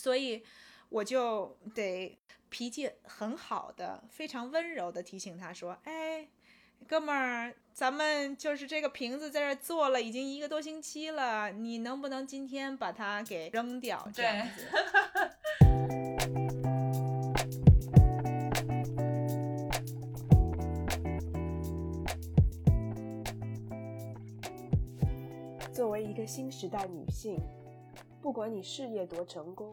所以我就得脾气很好的、非常温柔的提醒他说：“哎，哥们儿，咱们就是这个瓶子在这做了已经一个多星期了，你能不能今天把它给扔掉？”这样子。作为一个新时代女性，不管你事业多成功，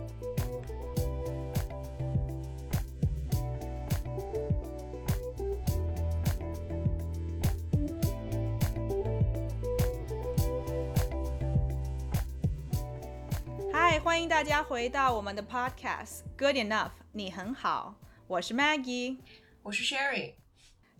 欢迎大家回到我们的 Podcast Good Enough，你很好，我是 Maggie，我是 Sherry。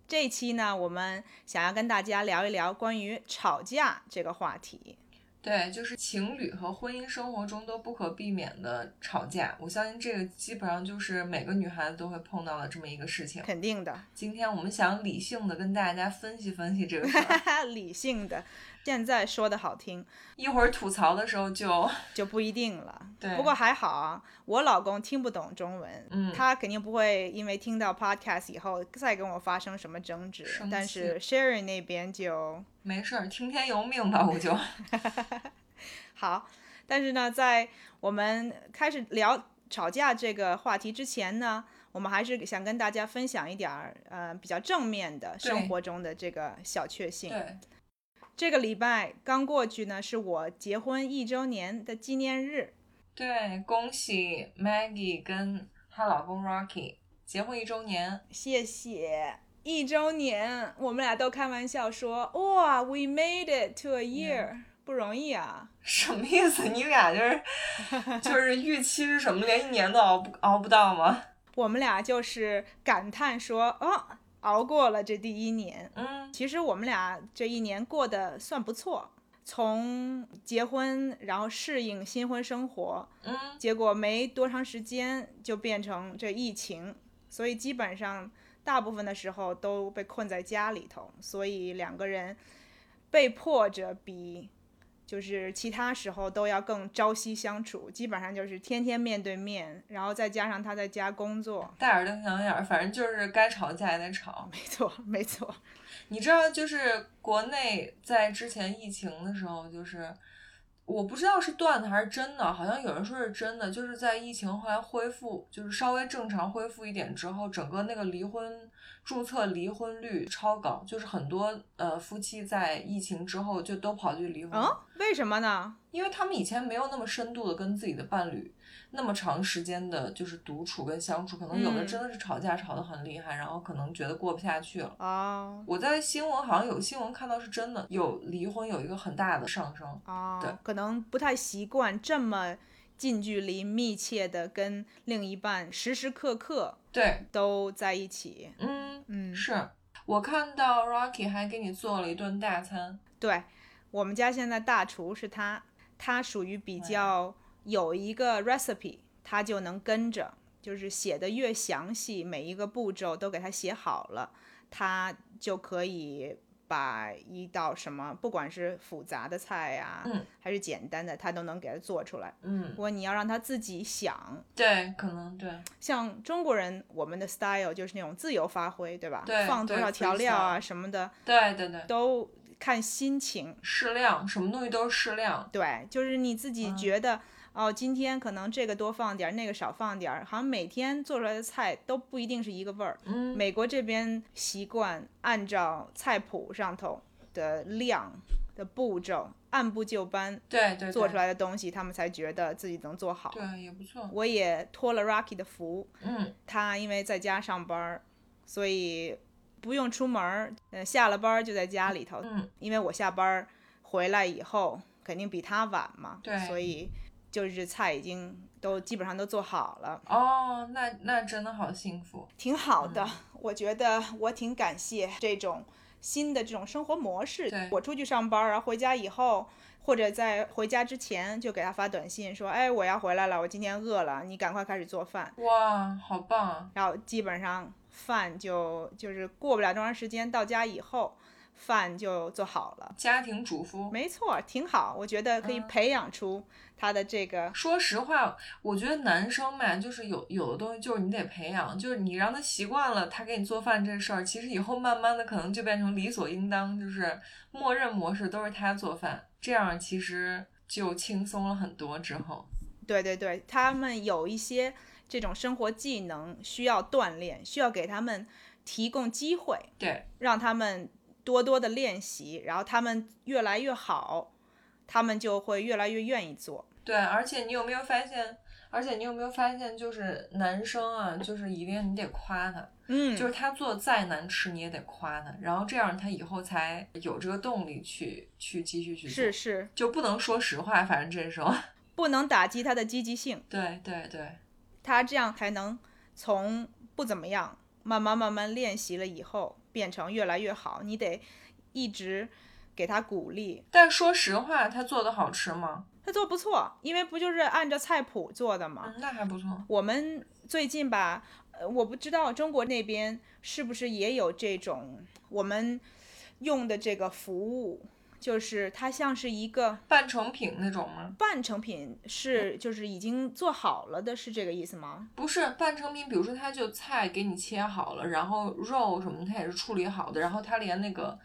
这一期呢，我们想要跟大家聊一聊关于吵架这个话题。对，就是情侣和婚姻生活中都不可避免的吵架。我相信这个基本上就是每个女孩子都会碰到的这么一个事情。肯定的。今天我们想理性的跟大家分析分析这个事儿。理性的。现在说的好听，一会儿吐槽的时候就 就不一定了。对，不过还好啊，我老公听不懂中文，嗯，他肯定不会因为听到 podcast 以后再跟我发生什么争执。但是 Sherry 那边就没事儿，听天由命吧，我就。好，但是呢，在我们开始聊吵架这个话题之前呢，我们还是想跟大家分享一点儿呃比较正面的生活中的这个小确幸。对。这个礼拜刚过去呢，是我结婚一周年的纪念日。对，恭喜 Maggie 跟她老公 Rocky 结婚一周年。谢谢，一周年，我们俩都开玩笑说，哇，We made it to a year，不容易啊。什么意思？你俩就是 就是预期是什么？连一年都熬不熬不到吗？我们俩就是感叹说，哦。熬过了这第一年，嗯，其实我们俩这一年过得算不错。从结婚，然后适应新婚生活，嗯，结果没多长时间就变成这疫情，所以基本上大部分的时候都被困在家里头，所以两个人被迫着比。就是其他时候都要更朝夕相处，基本上就是天天面对面，然后再加上他在家工作，戴耳瞪小眼，反正就是该吵架也得吵。没错，没错。你知道，就是国内在之前疫情的时候，就是我不知道是段子还是真的，好像有人说是真的，就是在疫情后来恢复，就是稍微正常恢复一点之后，整个那个离婚。注册离婚率超高，就是很多呃夫妻在疫情之后就都跑去离婚。嗯，为什么呢？因为他们以前没有那么深度的跟自己的伴侣那么长时间的，就是独处跟相处，可能有的真的是吵架吵得很厉害，然后可能觉得过不下去了。啊，我在新闻好像有新闻看到是真的，有离婚有一个很大的上升。啊，对，可能不太习惯这么。近距离、密切的跟另一半时时刻刻对都在一起。嗯嗯，是我看到 Rocky 还给你做了一顿大餐。对我们家现在大厨是他，他属于比较有一个 recipe，他就能跟着，就是写的越详细，每一个步骤都给他写好了，他就可以。把一道什么，不管是复杂的菜呀，嗯，还是简单的，他都能给他做出来。嗯，不过你要让他自己想，对，可能对。像中国人，我们的 style 就是那种自由发挥，对吧？对，放多少调料啊什么的，对对对，都看心情，适量，什么东西都是适量。对，就是你自己觉得。哦，今天可能这个多放点儿，那个少放点儿，好像每天做出来的菜都不一定是一个味儿。嗯，美国这边习惯按照菜谱上头的量的步骤，按部就班，对对，做出来的东西，他们才觉得自己能做好。对，也不错。我也托了 Rocky 的福，嗯，他因为在家上班，所以不用出门儿，嗯，下了班就在家里头。嗯，因为我下班回来以后肯定比他晚嘛，对，所以。就是菜已经都基本上都做好了哦，那那真的好幸福，挺好的。我觉得我挺感谢这种新的这种生活模式对。我出去上班，然后回家以后，或者在回家之前就给他发短信说，哎，我要回来了，我今天饿了，你赶快开始做饭。哇，好棒啊！然后基本上饭就就是过不了多长时间，到家以后饭就做好了。家庭主妇。没错，挺好，我觉得可以嗯培养出他的这个。说实话，我觉得男生嘛，就是有有的东西就是你得培养，就是你让他习惯了他给你做饭这事儿，其实以后慢慢的可能就变成理所应当，就是默认模式都是他做饭，这样其实就轻松了很多。之后，对对对，他们有一些这种生活技能需要锻炼，需要给他们提供机会，对，让他们多多的练习，然后他们越来越好，他们就会越来越愿意做。对，而且你有没有发现？而且你有没有发现，就是男生啊，就是一定你得夸他，嗯，就是他做再难吃你也得夸他，然后这样他以后才有这个动力去去继续去做，是是，就不能说实话，反正这时候，不能打击他的积极性，对对对，他这样才能从不怎么样慢慢慢慢练习了以后变成越来越好。你得一直给他鼓励，但说实话，他做的好吃吗？他做不错，因为不就是按照菜谱做的吗？嗯，那还不错。我们最近吧，呃，我不知道中国那边是不是也有这种我们用的这个服务，就是它像是一个半成品那种吗？半成品，是就是已经做好了的，是这个意思吗？不是半成品，比如说它就菜给你切好了，然后肉什么它也是处理好的，然后它连那个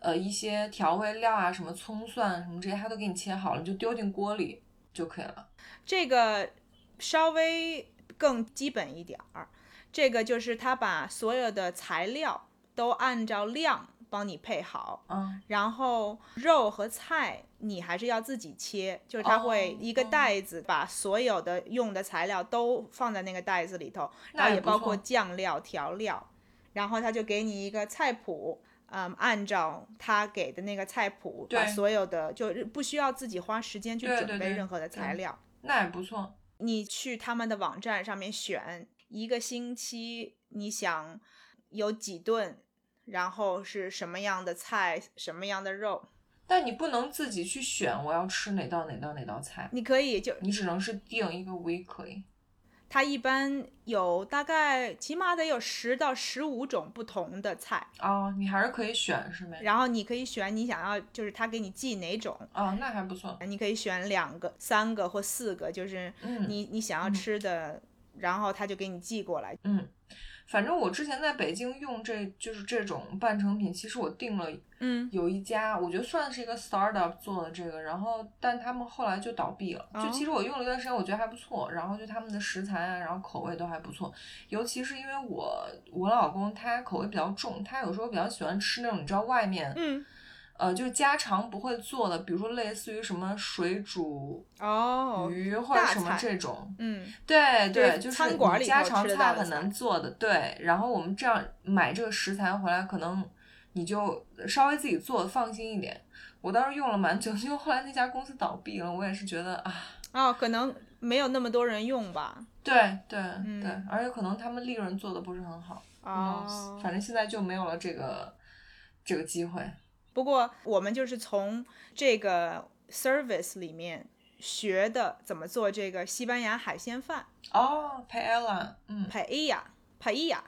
呃一些调味料啊，什么葱蒜什么这些它都给你切好了，你就丢进锅里就可以了。这个稍微更基本一点儿，这个就是它把所有的材料都按照量帮你配好，嗯，然后肉和菜你还是要自己切，就是他会哦一个哦袋子把所有的用的材料都放在那个袋子里头，然后也包括酱料、调料，然后他就给你一个菜谱。嗯，按照他给的那个菜谱，把所有的就是不需要自己花时间去准备任何的材对料。那也不错。你去他们的网站上面选一个星期，你想有几顿，然后是什么样的菜，什么样的肉，但你不能自己去选我要吃哪道哪道哪道菜，你可以就你只能是定一个 weekly。它一般有大概起码得有十到十五种不同的菜，哦，你还是可以选是呗？然后你可以选你想要，就是他给你寄哪种，哦，那还不错。你可以选两个、三个或四个，就是嗯你你想要嗯吃的，然后他就给你寄过来。嗯，反正我之前在北京用这就是这种半成品，其实我订了嗯，有一家，我觉得算是一个 startup 做的这个，然后但他们后来就倒闭了。就哦其实我用了一段时间，我觉得还不错，然后就他们的食材啊，然后口味都还不错。尤其是因为我我老公他口味比较重，他有时候比较喜欢吃那种你知道外面嗯，呃就是家常不会做的，比如说类似于什么水煮哦，鱼或者什么这种。嗯，对对就是家常菜很难做的。对，然后我们这样买这个食材回来，可能你就稍微自己做，放心一点。我当时用了蛮久，因为后来那家公司倒闭了，我也是觉得啊，哦，可能没有那么多人用吧。对对、对嗯，而且可能他们利润做的不是很好。哦，反正现在就没有了这个这个机会。不过我们就是从这个 service 里面学的怎么做这个西班牙海鲜饭哦，paella，嗯 paella paella。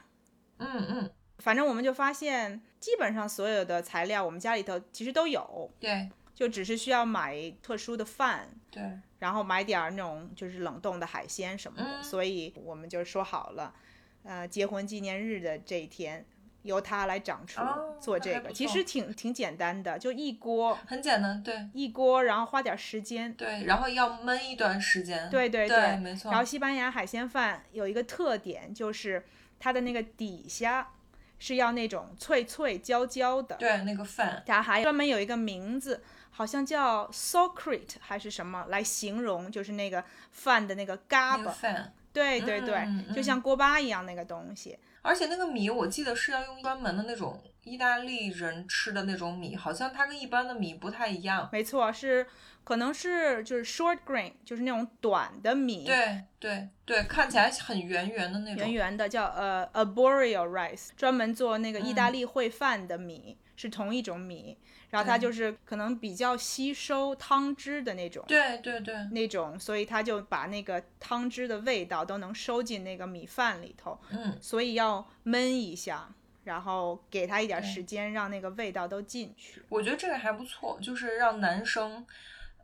嗯嗯，反正我们就发现，基本上所有的材料我们家里头其实都有，对就只是需要买特殊的饭，对，然后买点儿那种就是冷冻的海鲜什么的。嗯所以我们就说好了，呃，结婚纪念日的这一天。由它来掌厨哦做这个，其实挺挺简单的，就一锅很简单，对一锅，然后花点时间，对，然后要焖一段时间。对对对没错然后西班牙海鲜饭有一个特点，就是它的那个底下是要那种脆脆焦焦的。对那个饭，它还专门有一个名字，好像叫 socrete 还是什么来形容，就是那个饭的那个嘎巴。那个饭。对对对，就像锅巴一样那个东西。而且那个米，我记得是要用专门的那种意大利人吃的那种米，好像它跟一般的米不太一样。没错，是可能是就是 short grain，就是那种短的米，对对对，看起来很圆圆的那种。圆圆的叫呃 arboreal rice，专门做那个意大利烩饭的米，是同一种米。然后它就是可能比较吸收汤汁的那种，对对对，那种，所以它就把那个汤汁的味道都能收进那个米饭里头。嗯，所以要焖一下，然后给它一点时间，让那个味道都进去。我觉得这个还不错，就是让男生，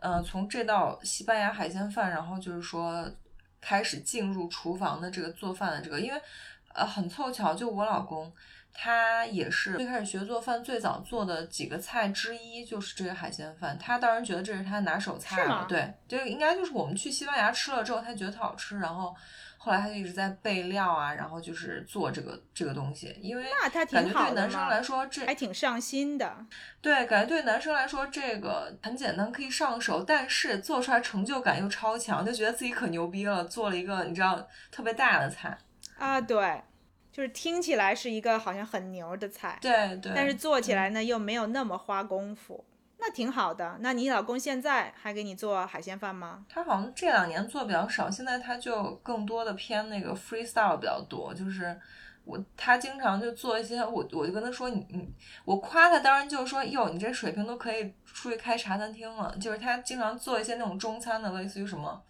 呃，从这道西班牙海鲜饭，然后就是说开始进入厨房的这个做饭的这个，因为呃很凑巧，就我老公。他也是最开始学做饭，最早做的几个菜之一就是这个海鲜饭。他当然觉得这是他拿手菜了。对，这个应该就是我们去西班牙吃了之后，他觉得特好吃。然后后来他就一直在备料啊，然后就是做这个这个东西。因为那他感觉对男生来说这还挺上心的。对，感觉对男生来说这个很简单，可以上手，但是做出来成就感又超强，就觉得自己可牛逼了，做了一个你知道特别大的菜啊，对。就是听起来是一个好像很牛的菜，对对，但是做起来呢又没有那么花功夫，那挺好的。那你老公现在还给你做海鲜饭吗？他好像这两年做比较少，现在他就更多的偏那个 freestyle 比较多。就是我他经常就做一些，我我就跟他说你你，我夸他当然就是说哟，你这水平都可以出去开茶餐厅了。就是他经常做一些那种中餐的，类似于什么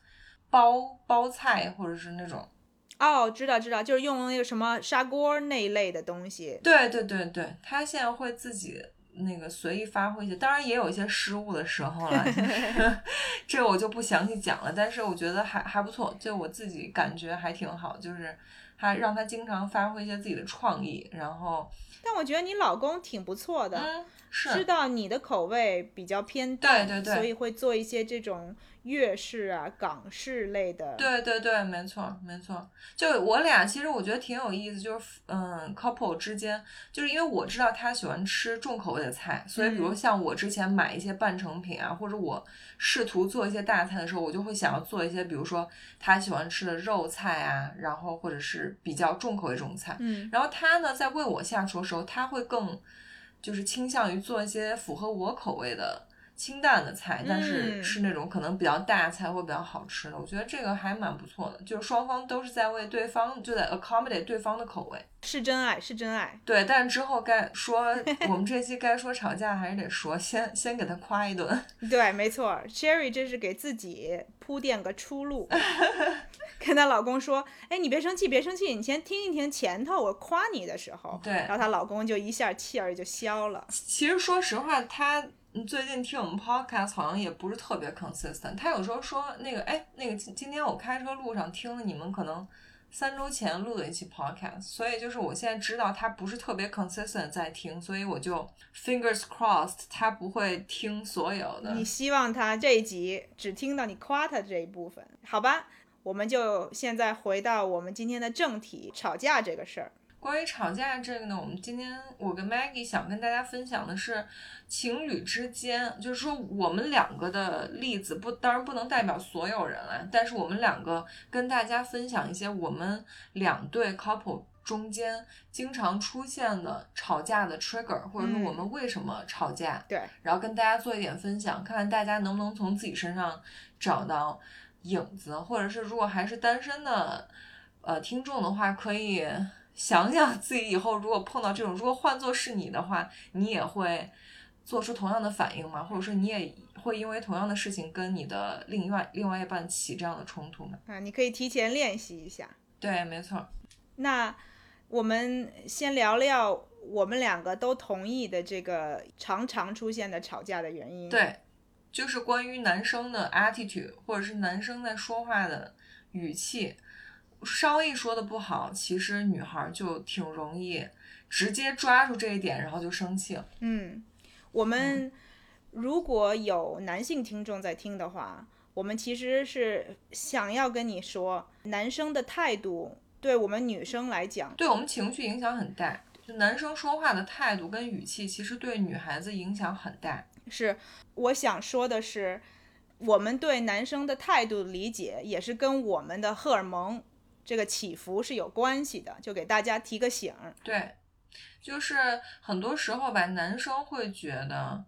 包包菜或者是那种。哦，知道知道，就是用那个什么砂锅那一类的东西。对对对对，他现在会自己那个随意发挥一些，当然也有一些失误的时候了，这我就不详细讲了。但是我觉得还还不错，就我自己感觉还挺好，就是还让他经常发挥一些自己的创意，然后。但我觉得你老公挺不错的，是知道你的口味比较偏淡，对对对，所以会做一些这种。粤式啊，港式类的，对对对，没错没错。就我俩，其实我觉得挺有意思，就是嗯，couple 之间，就是因为我知道他喜欢吃重口味的菜，所以比如像我之前买一些半成品啊，或者我试图做一些大菜的时候，我就会想要做一些，比如说他喜欢吃的肉菜啊，然后或者是比较重口味这种菜。嗯，然后他呢，在为我下厨的时候，他会更就是倾向于做一些符合我口味的。清淡的菜，但是是那种可能比较大菜会比较好吃的，我觉得这个还蛮不错的。就是双方都是在为对方，就在 accommodate 对方的口味，是真爱，是真爱。对，但是之后该说我们这期该说吵架还是得说，先先给他夸一顿。对，没错，Sherry 这是给自己铺垫个出路，跟她老公说：“哎，你别生气，别生气，你先听一听前头我夸你的时候。”对，然后她老公就一下气儿就消了。其实说实话，他。最近听我们 podcast 好像也不是特别 consistent。他有时候说那个，哎，那个今今天我开车路上听了你们可能三周前录的一期 podcast，所以就是我现在知道他不是特别 consistent 在听，所以我就 fingers crossed 他不会听所有的。你希望他这一集只听到你夸他这一部分，好吧？我们就现在回到我们今天的正题，吵架这个事儿。关于吵架这个呢，我们今天我跟 Maggie 想跟大家分享的是，情侣之间，就是说我们两个的例子不，当然不能代表所有人了，但是我们两个跟大家分享一些我们两对 couple 中间经常出现的吵架的 trigger，或者说我们为什么吵架，对，然后跟大家做一点分享，看看大家能不能从自己身上找到影子，或者是如果还是单身的呃听众的话，可以。想想自己以后如果碰到这种，如果换作是你的话，你也会做出同样的反应吗？或者说你也会因为同样的事情跟你的另外另外一半起这样的冲突吗？啊，你可以提前练习一下。对，没错。那我们先聊聊我们两个都同意的这个常常出现的吵架的原因。对，就是关于男生的 attitude，或者是男生在说话的语气。稍微说的不好，其实女孩就挺容易直接抓住这一点，然后就生气了。嗯，我们如果有男性听众在听的话，我们其实是想要跟你说，男生的态度对我们女生来讲，对我们情绪影响很大。就男生说话的态度跟语气，其实对女孩子影响很大。是，我想说的是，我们对男生的态度理解，也是跟我们的荷尔蒙。这个起伏是有关系的，就给大家提个醒。对，就是很多时候吧，男生会觉得，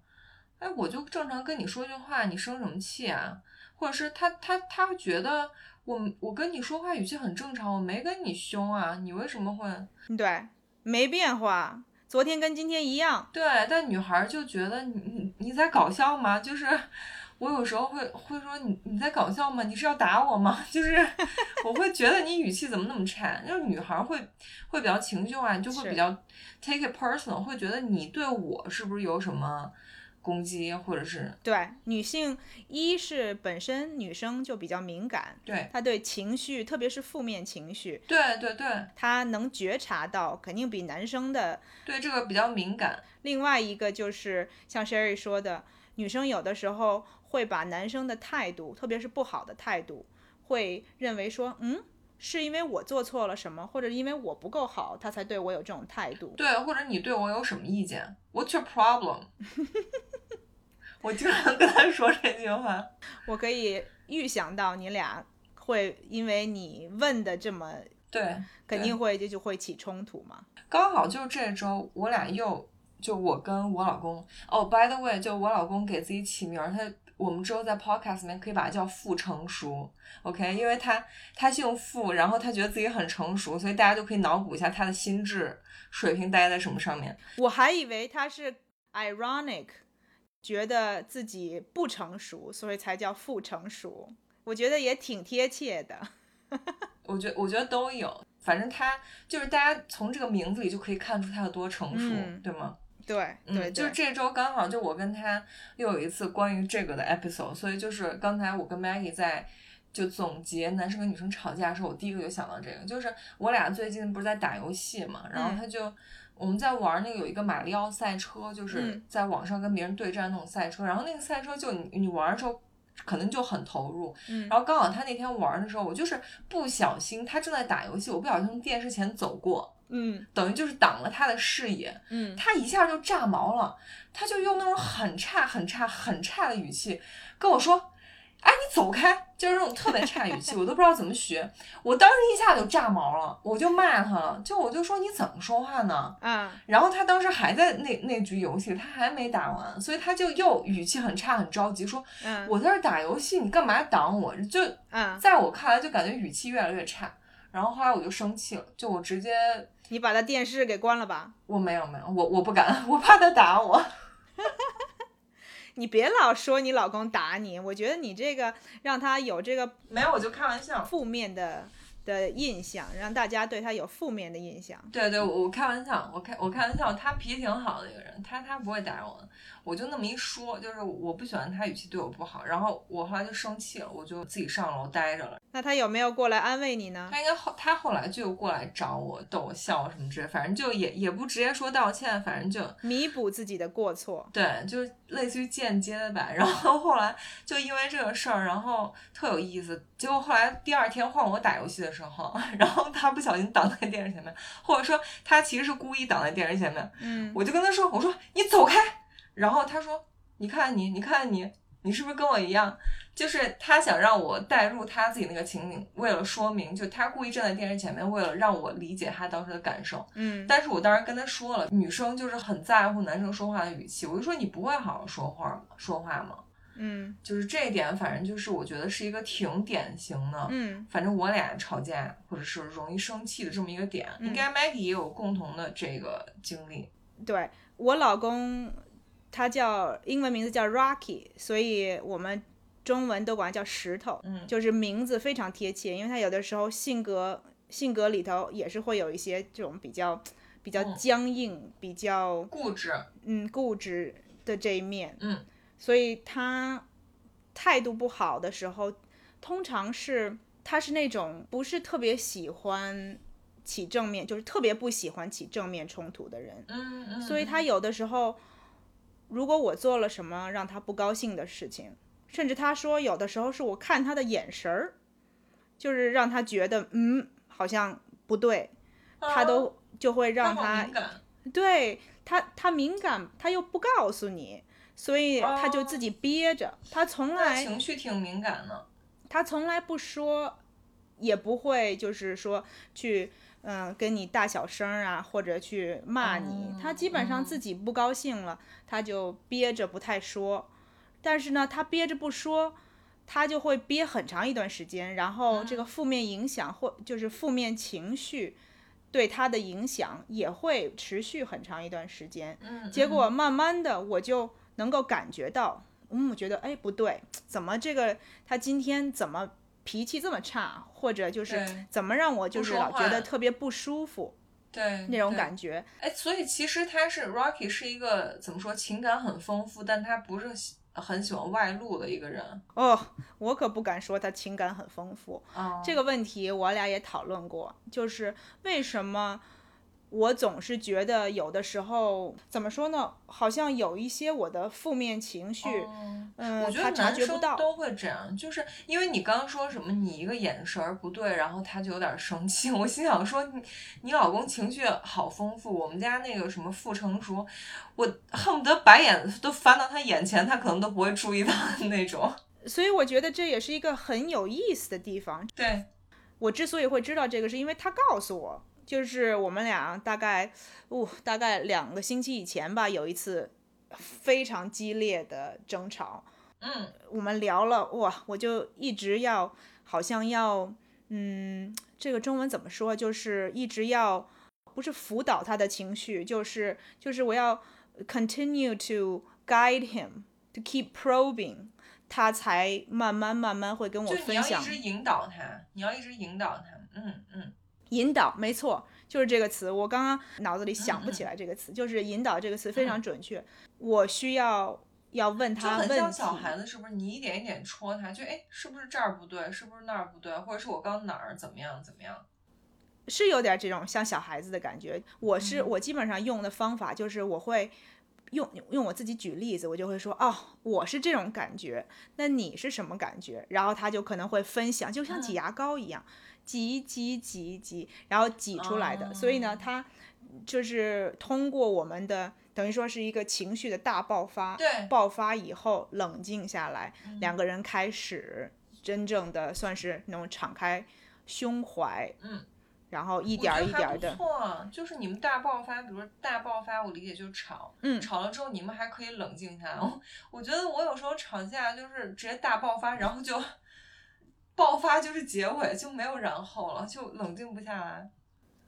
哎，我就正常跟你说句话，你生什么气啊？或者是他他他觉得我我跟你说话语气很正常，我没跟你凶啊，你为什么会？对，没变化，昨天跟今天一样。对，但女孩就觉得你你你在搞笑吗？就是我有时候会会说你你在搞笑吗？你是要打我吗？就是我会觉得你语气怎么那么差？就是女孩会会比较情绪化，就会比较 take it personal，会觉得你对我是不是有什么？攻击或者是对女性，一是本身女生就比较敏感，对她对情绪，特别是负面情绪，对对对，她能觉察到，肯定比男生的对这个比较敏感。另外一个就是像 Sherry 说的，女生有的时候会把男生的态度，特别是不好的态度，会认为说，嗯。是因为我做错了什么，或者因为我不够好，他才对我有这种态度。对，或者你对我有什么意见？What's your problem？我经常跟他说这句话。我可以预想到你俩会因为你问的这么对，肯定会就就会起冲突嘛。刚好就是这周，我俩又就我跟我老公哦，by the way，就我老公给自己起名，他。我们之后在 podcast 里面可以把它叫傅成熟，OK？因为他他姓傅，然后他觉得自己很成熟，所以大家就可以脑补一下他的心智水平待在什么上面。我还以为他是 ironic，觉得自己不成熟，所以才叫傅成熟。我觉得也挺贴切的。我觉我觉得都有，反正他就是大家从这个名字里就可以看出他有多成熟，对吗？对，嗯，就是这周刚好就我跟他又有一次关于这个的 episode，所以就是刚才我跟 Maggie 在就总结男生跟女生吵架的时候，我第一个就想到这个，就是我俩最近不是在打游戏嘛，然后他就我们在玩那个有一个马里奥赛车，就是在网上跟别人对战那种赛车，然后那个赛车就你你玩的时候可能就很投入，然后刚好他那天玩的时候，我就是不小心他正在打游戏，我不小心从电视前走过。嗯，等于就是挡了他的视野，嗯，他一下就炸毛了，他就用那种很差、很差、很差的语气跟我说：“哎，你走开！”就是那种特别差语气，我都不知道怎么学。我当时一下就炸毛了，我就骂他了，就我就说你怎么说话呢？嗯，然后他当时还在那那局游戏，他还没打完，所以他就又语气很差、很着急说：“嗯我在这打游戏，你干嘛挡我？”就在我看来，就感觉语气越来越差。然后后来我就生气了，就我直接。你把他电视给关了吧？我没有没有，我我不敢，我怕他打我。你别老说你老公打你，我觉得你这个让他有这个没有，我就开玩笑，负面的的印象，让大家对他有负面的印象。对对，我开玩笑，我开我开玩笑，他脾气挺好的一个人，他他不会打我的。我就那么一说，就是我不喜欢他语气对我不好，然后我后来就生气了，我就自己上楼待着了。那他有没有过来安慰你呢？他应该后他后来就过来找我逗我笑什么之类，反正就也也不直接说道歉，反正就弥补自己的过错。对，就是类似于间接的吧。然后后来就因为这个事儿，然后特有意思。结果后来第二天换我打游戏的时候，然后他不小心挡在电视前面，或者说他其实是故意挡在电视前面。嗯，我就跟他说，我说你走开。然后他说：“你看你，你看你，你是不是跟我一样？就是他想让我带入他自己那个情景，为了说明，就他故意站在电视前面，为了让我理解他当时的感受。嗯，但是我当时跟他说了，女生就是很在乎男生说话的语气，我就说你不会好好说话吗？说话吗？嗯，就是这一点，反正就是我觉得是一个挺典型的。嗯，反正我俩吵架或者是容易生气的这么一个点，应该 Maggie 也有共同的这个经历。对我老公。”他叫英文名字叫 Rocky，所以我们中文都管他叫石头，嗯，就是名字非常贴切，因为他有的时候性格性格里头也是会有一些这种比较比较僵硬、比较固执，嗯，固执的这一面，嗯，所以他态度不好的时候，通常是他是那种不是特别喜欢起正面，就是特别不喜欢起正面冲突的人，嗯嗯，所以他有的时候。如果我做了什么让他不高兴的事情，甚至他说有的时候是我看他的眼神儿，就是让他觉得嗯好像不对，他都就会让他对他他敏感，他又不告诉你，所以他就自己憋着，他从来情绪挺敏感的，他从来不说，也不会就是说去嗯，跟你大小声啊，或者去骂你。他基本上自己不高兴了，他就憋着不太说。但是呢，他憋着不说，他就会憋很长一段时间，然后这个负面影响或就是负面情绪对他的影响也会持续很长一段时间。嗯，结果慢慢的我就能够感觉到，嗯，我觉得哎不对，怎么这个他今天怎么脾气这么差，或者就是怎么让我就是老觉得特别不舒服，对那种感觉。哎，所以其实他是 Rocky 是一个怎么说情感很丰富，但他不是。很喜欢外露的一个人哦，我可不敢说他情感很丰富。这个问题我俩也讨论过，就是为什么。我总是觉得有的时候怎么说呢？好像有一些我的负面情绪，嗯，我觉得男生都会这样，就是因为你刚刚说什么，你一个眼神不对，然后他就有点生气。我心想说，你你老公情绪好丰富，我们家那个什么傅成熟，我恨不得白眼都翻到他眼前，他可能都不会注意到的那种。所以我觉得这也是一个很有意思的地方。对，我之所以会知道这个，是因为他告诉我。就是我们俩大概，哦，大概两个星期以前吧，有一次非常激烈的争吵。嗯，我们聊了，哇，我就一直要，好像要，嗯，这个中文怎么说？就是一直要，不是辅导他的情绪，就是就是我要 continue to guide him to keep probing，他才慢慢慢慢会跟我分享。你要一直引导他，你要一直引导他，嗯嗯。引导，没错，就是这个词。我刚刚脑子里想不起来这个词，就是引导这个词非常准确。我需要要问他问题。就很像小孩子，是不是？你一点一点戳他，就哎，是不是这儿不对？是不是那儿不对？或者是我刚哪儿怎么样怎么样？是有点这种像小孩子的感觉。我是我基本上用的方法就是我会用用我自己举例子，我就会说哦，我是这种感觉，那你是什么感觉？然后他就可能会分享，就像挤牙膏一样。挤挤挤挤，然后挤出来的。所以呢，他就是通过我们的，等于说是一个情绪的大爆发。对，爆发以后冷静下来，两个人开始真正的算是那种敞开胸怀。嗯，然后一点一点的。错，就是你们大爆发，比如说大爆发，我理解就是吵。嗯，吵了之后你们还可以冷静下来。我觉得我有时候吵架就是直接大爆发，然后就。爆发就是结尾，就没有然后了，就冷静不下来。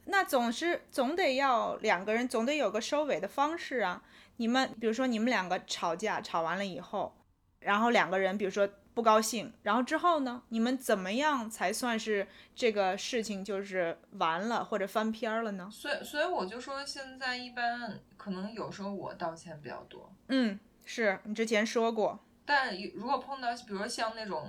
那总是总得要两个人，总得有个收尾的方式啊。你们比如说你们两个吵架，吵完了以后，然后两个人比如说不高兴，然后之后呢，你们怎么样才算是这个事情就是完了或者翻篇了呢？所以所以我就说现在一般可能有时候我道歉比较多。嗯，是你之前说过，但如果碰到比如说像那种。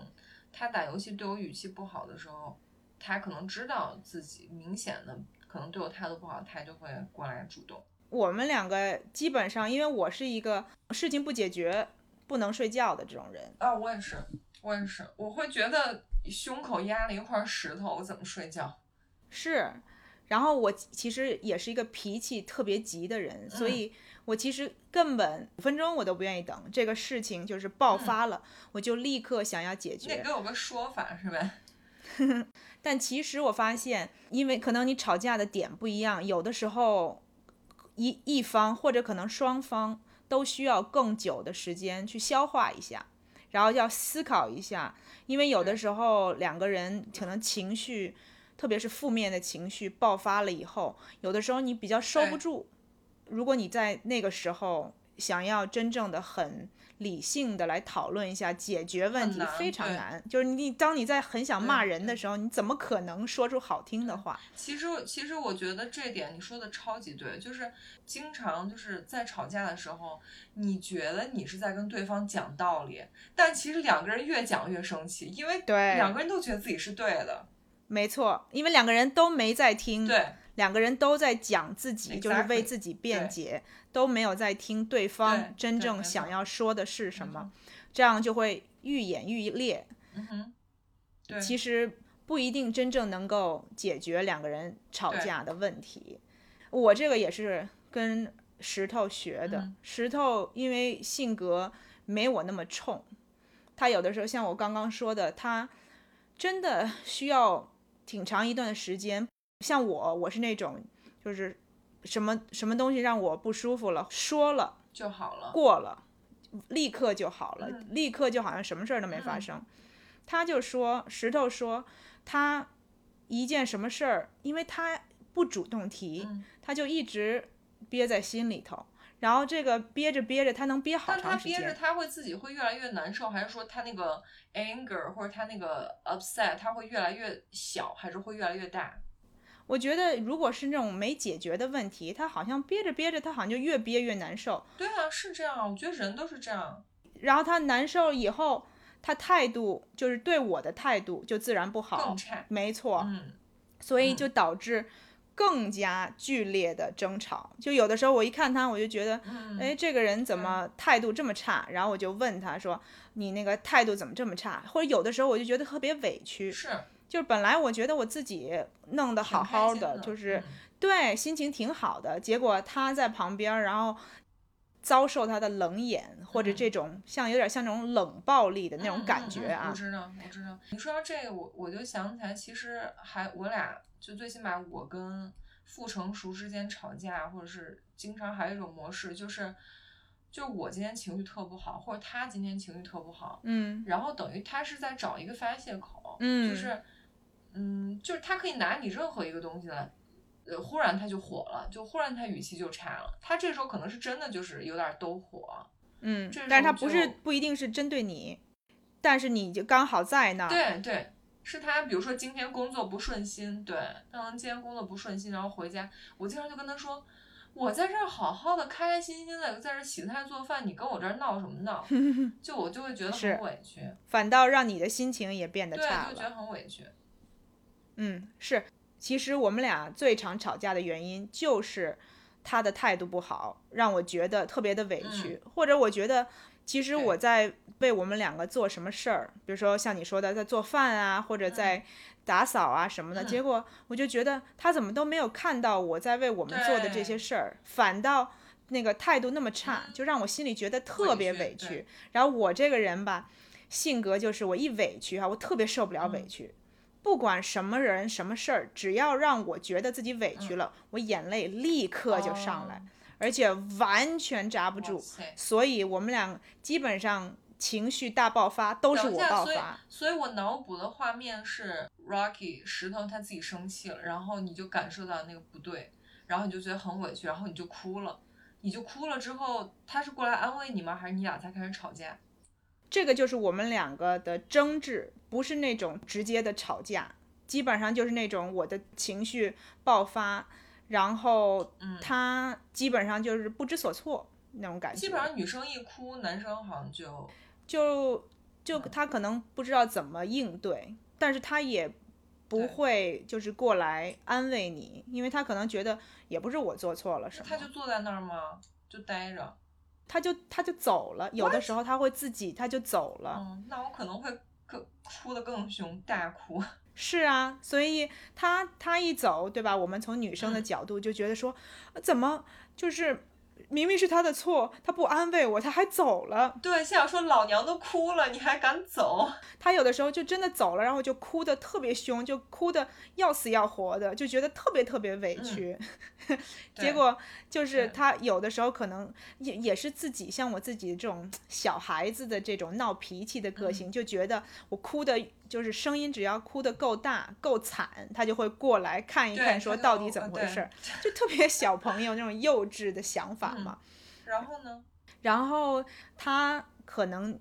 他打游戏对我语气不好的时候，他可能知道自己明显的可能对我态度不好，他就会过来主动。我们两个基本上，因为我是一个事情不解决不能睡觉的这种人啊，我也是，我也是，我会觉得胸口压了一块石头，我怎么睡觉？是，然后我其实也是一个脾气特别急的人，所以。我其实根本五分钟我都不愿意等，这个事情就是爆发了，我就立刻想要解决。得给我个说法是呗？但其实我发现，因为可能你吵架的点不一样，有的时候一一方或者可能双方都需要更久的时间去消化一下，然后要思考一下，因为有的时候两个人可能情绪，特别是负面的情绪爆发了以后，有的时候你比较收不住。如果你在那个时候想要真正的很理性的来讨论一下解决问题，非常难。就是你当你在很想骂人的时候，你怎么可能说出好听的话？其实，其实我觉得这点你说的超级对。就是经常就是在吵架的时候，你觉得你是在跟对方讲道理，但其实两个人越讲越生气，因为对两个人都觉得自己是对的。没错，因为两个人都没在听。对。两个人都在讲自己，就是为自己辩解，都没有在听对方真正想要说的是什么，这样就会愈演愈烈。嗯哼，对，其实不一定真正能够解决两个人吵架的问题。我这个也是跟石头学的，石头因为性格没我那么冲，他有的时候像我刚刚说的，他真的需要挺长一段时间。像我，我是那种就是什么什么东西让我不舒服了，说了就好了。过了，立刻就好了，嗯立刻就好像什么事儿都没发嗯生。他就说，石头说他一件什么事儿，因为他不主动提，嗯他就一直憋在心里头，然后这个憋着憋着，他能憋好但他长时憋着，间。他会自己会越来越难受，还是说他那个 anger 或者他那个 upset，他会越来越小，还是会越来越大？我觉得如果是那种没解决的问题，他好像憋着憋着，他好像就越憋越难受，对啊，是这样，我觉得人都是这样。然后他难受以后，他态度就是对我的态度就自然不好更，差。没错，嗯，所以就导致更加剧烈的争吵。就有的时候我一看他，我就觉得，嗯哎，这个人怎么态度这么差？然后我就问他说，你那个态度怎么这么差？或者有的时候我就觉得特别委屈，是就是本来我觉得我自己弄得好好的，就是。嗯对，心情挺好的，结果他在旁边儿，然后遭受他的冷眼，或者嗯这种像有点像那种冷暴力的那种感觉啊我。知道，我知道。你说到这个，我我就想起来，其实还我俩就最起码我跟傅成熟之间吵架，或者是经常还有一种模式，就是就我今天情绪特不好，或者他今天情绪特不好，嗯然后等于他是在找一个发泄口，嗯就是嗯，就是他可以拿你任何一个东西来。呃，忽然他就火了，就忽然他语气就差了。他这时候可能是真的就是有点都火，嗯这，但是他不是不一定是针对你，但是你就刚好在那儿。对对，是他，比如说今天工作不顺心，对，他可能今天工作不顺心，然后回家，我经常就跟他说，我在这儿好好的，开开心心的在这儿洗菜做饭，你跟我这儿闹什么闹？就我就会觉得很委屈，反倒让你的心情也变得差了对，差就觉得。很委屈。嗯，是。其实我们俩最常吵架的原因就是他的态度不好，让我觉得特别的委屈，或者我觉得其实我在为我们两个做什么事儿，比如说像你说的在做饭啊，或者在打扫啊什么的，嗯结果我就觉得他怎么都没有看到我在为我们做的这些事儿，反倒那个态度那么差，嗯就让我心里觉得特别委委屈。然后我这个人吧，性格就是我一委屈哈，我特别受不了委嗯屈。不管什么人什么事儿，只要让我觉得自己委屈了，我眼泪立刻就上来，而且完全扎不住。所以我们俩基本上情绪大爆发都是我爆发，所以爆发。所以我脑补的画面是 Rocky 石头他自己生气了，然后你就感受到那个不对，然后你就觉得很委屈，然后你就哭了。你就哭了之后，他是过来安慰你吗？还是你俩才开始吵架？这个就是我们两个的争执，不是那种直接的吵架，基本上就是那种我的情绪爆发，然后嗯他基本上就是不知所措那种感觉。基本上女生一哭，男生好像就就就他可能不知道怎么应对，但是他也不会就是过来安慰你，因为他可能觉得也不是我做错了什么，他就坐在那儿吗？就待着。他就他就走了。有的时候他会自己他就走了。嗯，那我可能会更哭得更凶，大哭。是啊，所以他他一走，对吧？我们从女生的角度就觉得说，怎么就是明明是他的错，他不安慰我，他还走了。对，心想说老娘都哭了，你还敢走？他有的时候就真的走了，然后就哭得特别凶，就哭得要死要活的，就觉得特别特别委屈。结果就是他有的时候可能也也是自己像我自己这种小孩子的这种闹脾气的个嗯性，就觉得我哭的就是声音只要哭得够大够惨，他就会过来看一看，说到底怎么回事儿，就特别小朋友那种幼稚的想法嘛。然后呢？然后他可能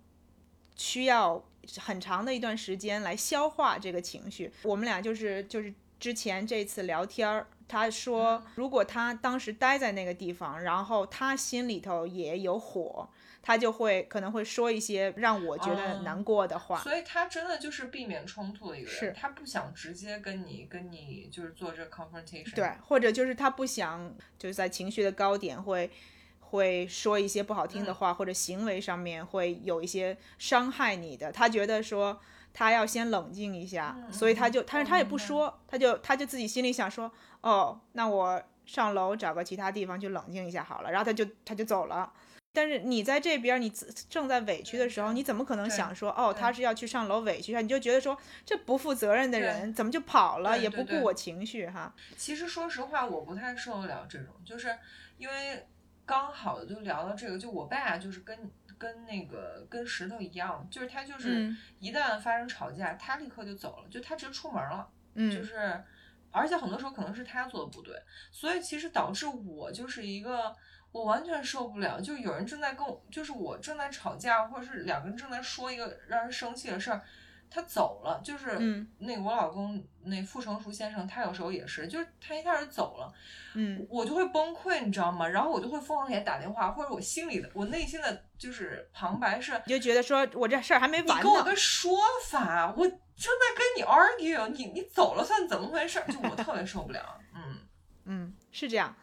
需要很长的一段时间来消化这个情绪。我们俩就是就是之前这次聊天儿，他说如果他当时待在那个地方，然后他心里头也有火，他就会可能会说一些让我觉得哦难过的话。所以他真的就是避免冲突的一个人，是他不想直接跟你跟你就是做这个 confrontation。对，或者就是他不想就是在情绪的高点会会说一些不好听的嗯话，或者行为上面会有一些伤害你的。他觉得说他要先冷静一下，嗯所以他就，嗯但是他也不说，他就他就自己心里想说，哦，那我上楼找个其他地方去冷静一下好了，然后他就他就走了。但是你在这边，你正在委屈的时候，你怎么可能想说，哦，他是要去上楼委屈一下？你就觉得说，这不负责任的人怎么就跑了，也不顾我情绪哈？其实说实话，我不太受得了这种，就是因为刚好的就聊到这个，就我爸就是跟跟那个跟石头一样，就是他就是嗯一旦发生吵架，他立刻就走了，就他直接出门了，嗯就嗯是而且很多时候可能是他做的不对，所以其实导致我就是一个。我完全受不了，就有人正在跟我，就是我正在吵架，或者是两个人正在说一个让人生气的事儿，他走了，就是嗯那个我老公那傅成熟先生，他有时候也是，就是他一下就走了，嗯我就会崩溃，你知道吗？然后我就会疯狂给他打电话，或者我心里的我内心的就是旁白是，你就觉得说我这事儿还没完呢。给我个说法，我正在跟你 argue，你你走了算怎么回事？就我特别受不了，嗯嗯，是这样。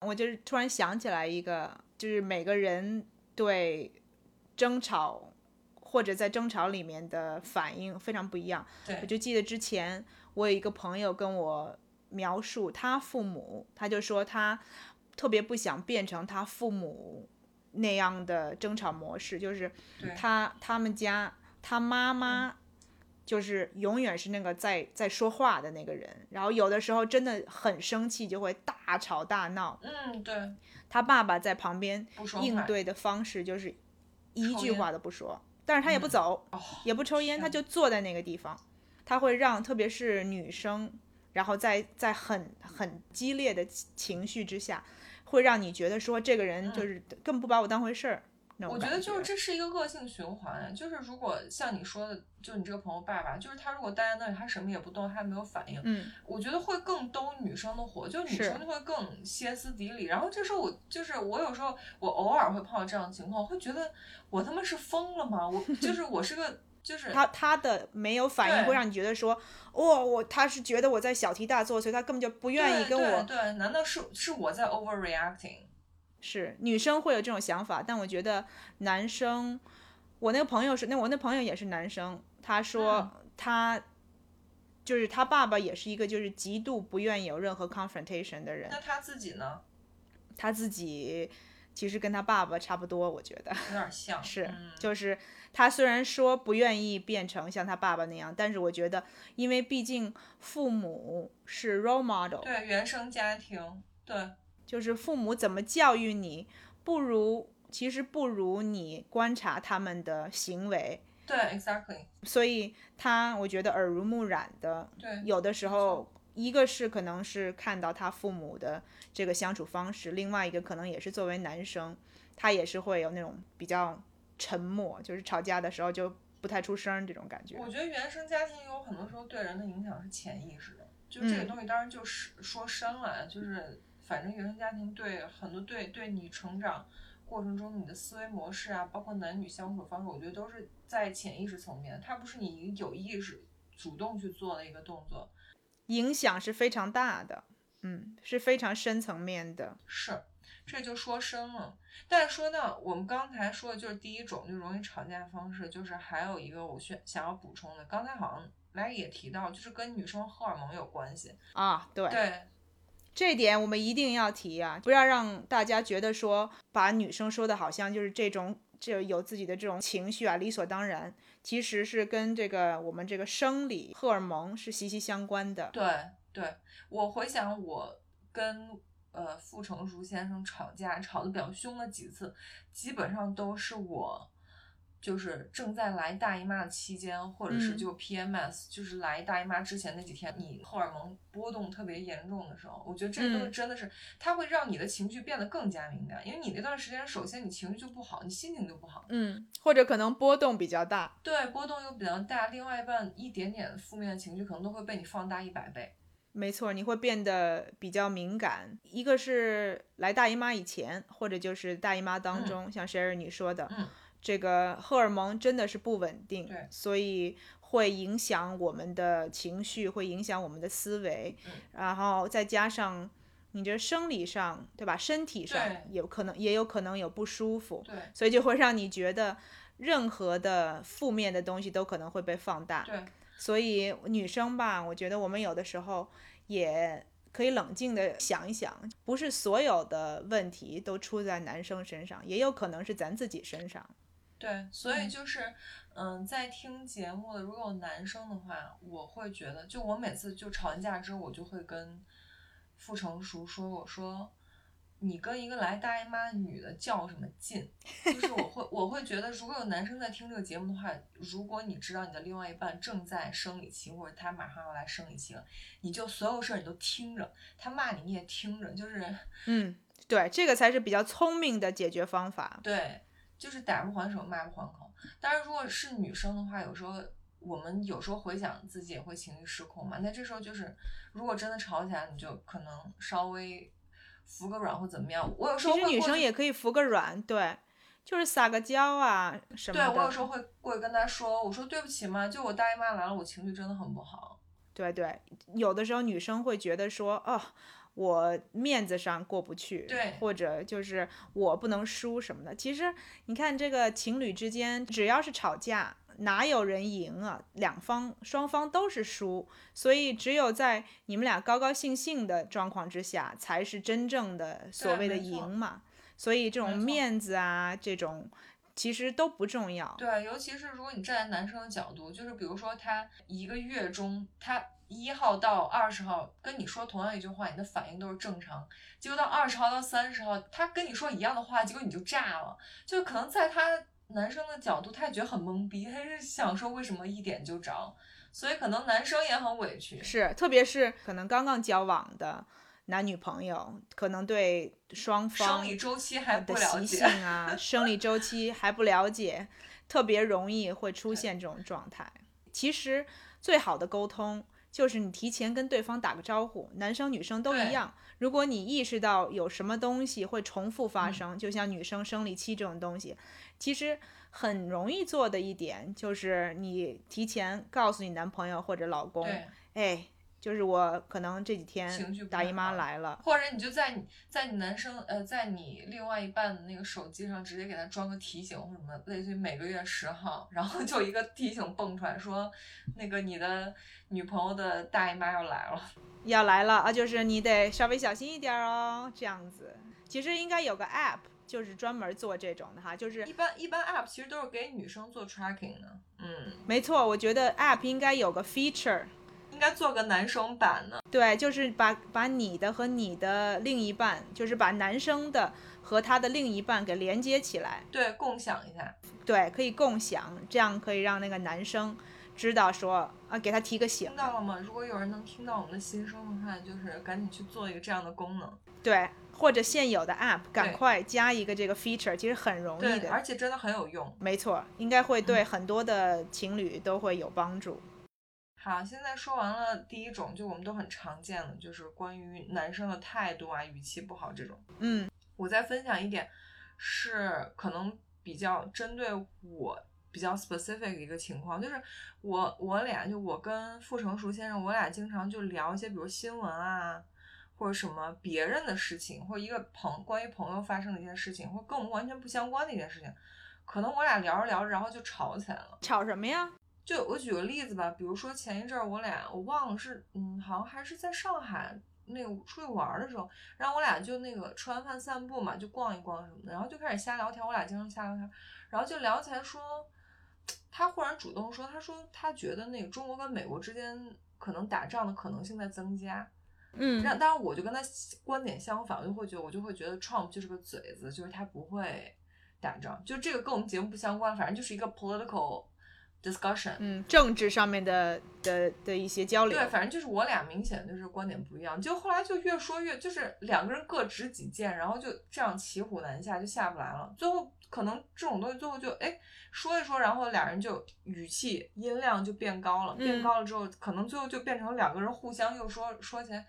我就是突然想起来一个，就是每个人对争吵或者在争吵里面的反应非常不一样。我，就记得之前我有一个朋友跟我描述他父母，他就说他特别不想变成他父母那样的争吵模式，就是他他们家他妈妈就是永远是那个在在说话的那个人，然后有的时候真的很生气就会大吵大闹，嗯对，他爸爸在旁边应对的方式就是一句话都不说，但是他也不嗯。走，哦，也不抽烟，他就坐在那个地方，他会让特别是女生，然后在在很很激烈的情情绪之下，会让你觉得说这个人就是根本不把我当回事儿。我觉得就是这是一个恶性循环，就是如果像你说的，就你这个朋友爸爸，就是他如果待在那里，他什么也不动，他也没有反应，嗯，我觉得会更兜女生的火，就女生就会更歇斯底里。然后这时候我就是我有时候我偶尔会碰到这样的情况，我会觉得我他妈是疯了吗？我就是我是个就是 他他的没有反应会让你觉得说，哦，我他是觉得我在小题大做，所以他根本就不愿意跟我对对，难道是是我在 overreacting？是女生会有这种想法，但我觉得男生，我那个朋友是那我那朋友也是男生，他说嗯他就是他爸爸也是一个就是极度不愿意有任何 confrontation 的人，那他自己呢？他自己其实跟他爸爸差不多，我觉得有点像，是嗯就是他虽然说不愿意变成像他爸爸那样，但是我觉得因为毕竟父母是 role model，对原生家庭，对就是父母怎么教育你，不如其实不如你观察他们的行为，对，exactly，所以他我觉得耳濡目染的，对，有的时候一个是可能是看到他父母的这个相处方式，另外一个可能也是作为男生，他也是会有那种比较沉默，就是吵架的时候就不太出声儿这种感觉。我觉得原生家庭有很多时候对人的影响是潜意识的，就这个嗯。东西当然就是说深了，就是反正原生家庭对很多对对你成长过程中你的思维模式啊，包括男女相处方式，我觉得都是在潜意识层面，它不是你有意识主动去做的一个动作。影响是非常大的，嗯，是非常深层面的。是，这就说深了。但是说到我们刚才说的，就是第一种就容易吵架的方式，就是还有一个我需想要补充的，刚才好像来也提到，就是跟女生荷尔蒙有关系。啊，对，对，这点我们一定要提啊，不要让大家觉得说把女生说的好像就是这种这有自己的这种情绪啊，理所当然，其实是跟这个我们这个生理荷尔蒙是息息相关的。对对，我回想我跟呃傅成熟先生吵架，吵得比较凶的几次，基本上都是我就是正在来大姨妈的期间，或者是嗯就 PMS，、就是来大姨妈之前那几天，你荷尔蒙波动特别严重的时候，我觉得这个东西嗯真的是，它会让你的情绪变得更加敏感，因为你那段时间首先你情绪就不好，你心情就不好。嗯，或者可能波动比较大。对，波动又比较大，另外一半一点点负面的情绪可能都会被你放大一百倍。没错，你会变得比较敏感。一个是来大姨妈以前，或者就是大姨妈当中，像 Sherry 你说的，嗯这个荷尔蒙真的是不稳定，对所以会影响我们的情绪，会影响我们的思维，嗯然后再加上你这生理上，对吧？身体上对有可能也有可能有不舒服，对所以就会让你觉得任何的负面的东西都可能会被放大。对。所以女生吧，我觉得我们有的时候也可以冷静的想一想，不是所有的问题都出在男生身上，也有可能是咱自己身上。对，所以就是，嗯，在听节目的如果有男生的话，我会觉得，就我每次就吵完架之后，我就会跟傅成熟说，我说。你跟一个来大姨妈的女的较什么劲？就是我会我会觉得，如果有男生在听这个节目的话，如果你知道你的另外一半正在生理期，或者他马上要来生理期了，你就所有事儿你都听着，他骂你你也听着，就是嗯，对，这个才是比较聪明的解决方法。对，就是打不还手，骂不还口。当然如果是女生的话，有时候我们有时候回想自己也会情绪失控嘛。那这时候就是，如果真的吵起来，你就可能稍微。服个软或怎么样？我有时候其实女生也可以服个软，对，就是撒个娇啊什么的。对我有时候会过去跟他说：“我说对不起嘛，就我大姨妈来了，我情绪真的很不好。”对对，有的时候女生会觉得说：“哦，我面子上过不去。”对，或者就是我不能输什么的。其实你看，这个情侣之间只要是吵架。哪有人赢啊？两方双方都是输，所以只有在你们俩高高兴兴的状况之下，才是真正的所谓的赢嘛。所以这种面子啊，这种其实都不重要。对，尤其是如果你站在男生的角度，就是比如说他一个月中，他一号到二十号跟你说同样一句话，你的反应都是正常，结果到二十号到三十号，他跟你说一样的话，结果你就炸了，就可能在他。男生的角度，他也觉得很懵逼，他是想说为什么一点就着，所以可能男生也很委屈。是，特别是可能刚刚交往的男女朋友，可能对双方生理周期还不了解啊，生理周期还不了解，特别容易会出现这种状态。其实最好的沟通就是你提前跟对方打个招呼，男生女生都一样。如果你意识到有什么东西会重复发生，就像女生生理期这种东西。其实很容易做的一点就是，你提前告诉你男朋友或者老公，哎，就是我可能这几天大姨妈来了，或者你就在你在你男生呃，在你另外一半的那个手机上直接给他装个提醒或什么，类似于每个月十号，然后就一个提醒蹦出来说，那个你的女朋友的大姨妈要来了，要来了啊，就是你得稍微小心一点哦，这样子，其实应该有个 app。就是专门做这种的哈，就是一般一般 app 其实都是给女生做 tracking 的，嗯，没错，我觉得 app 应该有个 feature，应该做个男生版呢，对，就是把把你的和你的另一半，就是把男生的和他的另一半给连接起来，对，共享一下，对，可以共享，这样可以让那个男生知道说啊，给他提个醒，听到了吗？如果有人能听到我们的心声的话，就是赶紧去做一个这样的功能，对。或者现有的 App，赶快加一个这个 feature，其实很容易的，而且真的很有用。没错，应该会对 很多的情侣都会有帮助。好，现在说完了第一种，就我们都很常见的，就是关于男生的态度啊、语气不好这种。嗯，我再分享一点，是可能比较针对我比较 specific 的一个情况，就是我我俩就我跟傅成熟先生，我俩经常就聊一些，比如新闻啊。或者什么别人的事情，或者一个朋关于朋友发生的一件事情，或跟我们完全不相关的一件事情，可能我俩聊着聊着，然后就吵起来了。吵什么呀？就我举个例子吧，比如说前一阵儿我俩，我忘了是，嗯，好像还是在上海那个出去玩的时候，然后我俩就那个吃完饭散步嘛，就逛一逛什么的，然后就开始瞎聊天。我俩经常瞎聊天，然后就聊起来说，他忽然主动说，他说他觉得那个中国跟美国之间可能打仗的可能性在增加。嗯，但当然我就跟他观点相反，我就会觉得我就会觉得 Trump 就是个嘴子，就是他不会打仗，就这个跟我们节目不相关，反正就是一个 political discussion，嗯，政治上面的的的一些交流。对，反正就是我俩明显就是观点不一样，就后来就越说越就是两个人各执己见，然后就这样骑虎难下，就下不来了。最后可能这种东西最后就哎说一说，然后俩人就语气音量就变高了，变高了之后，可能最后就变成两个人互相又说说起来。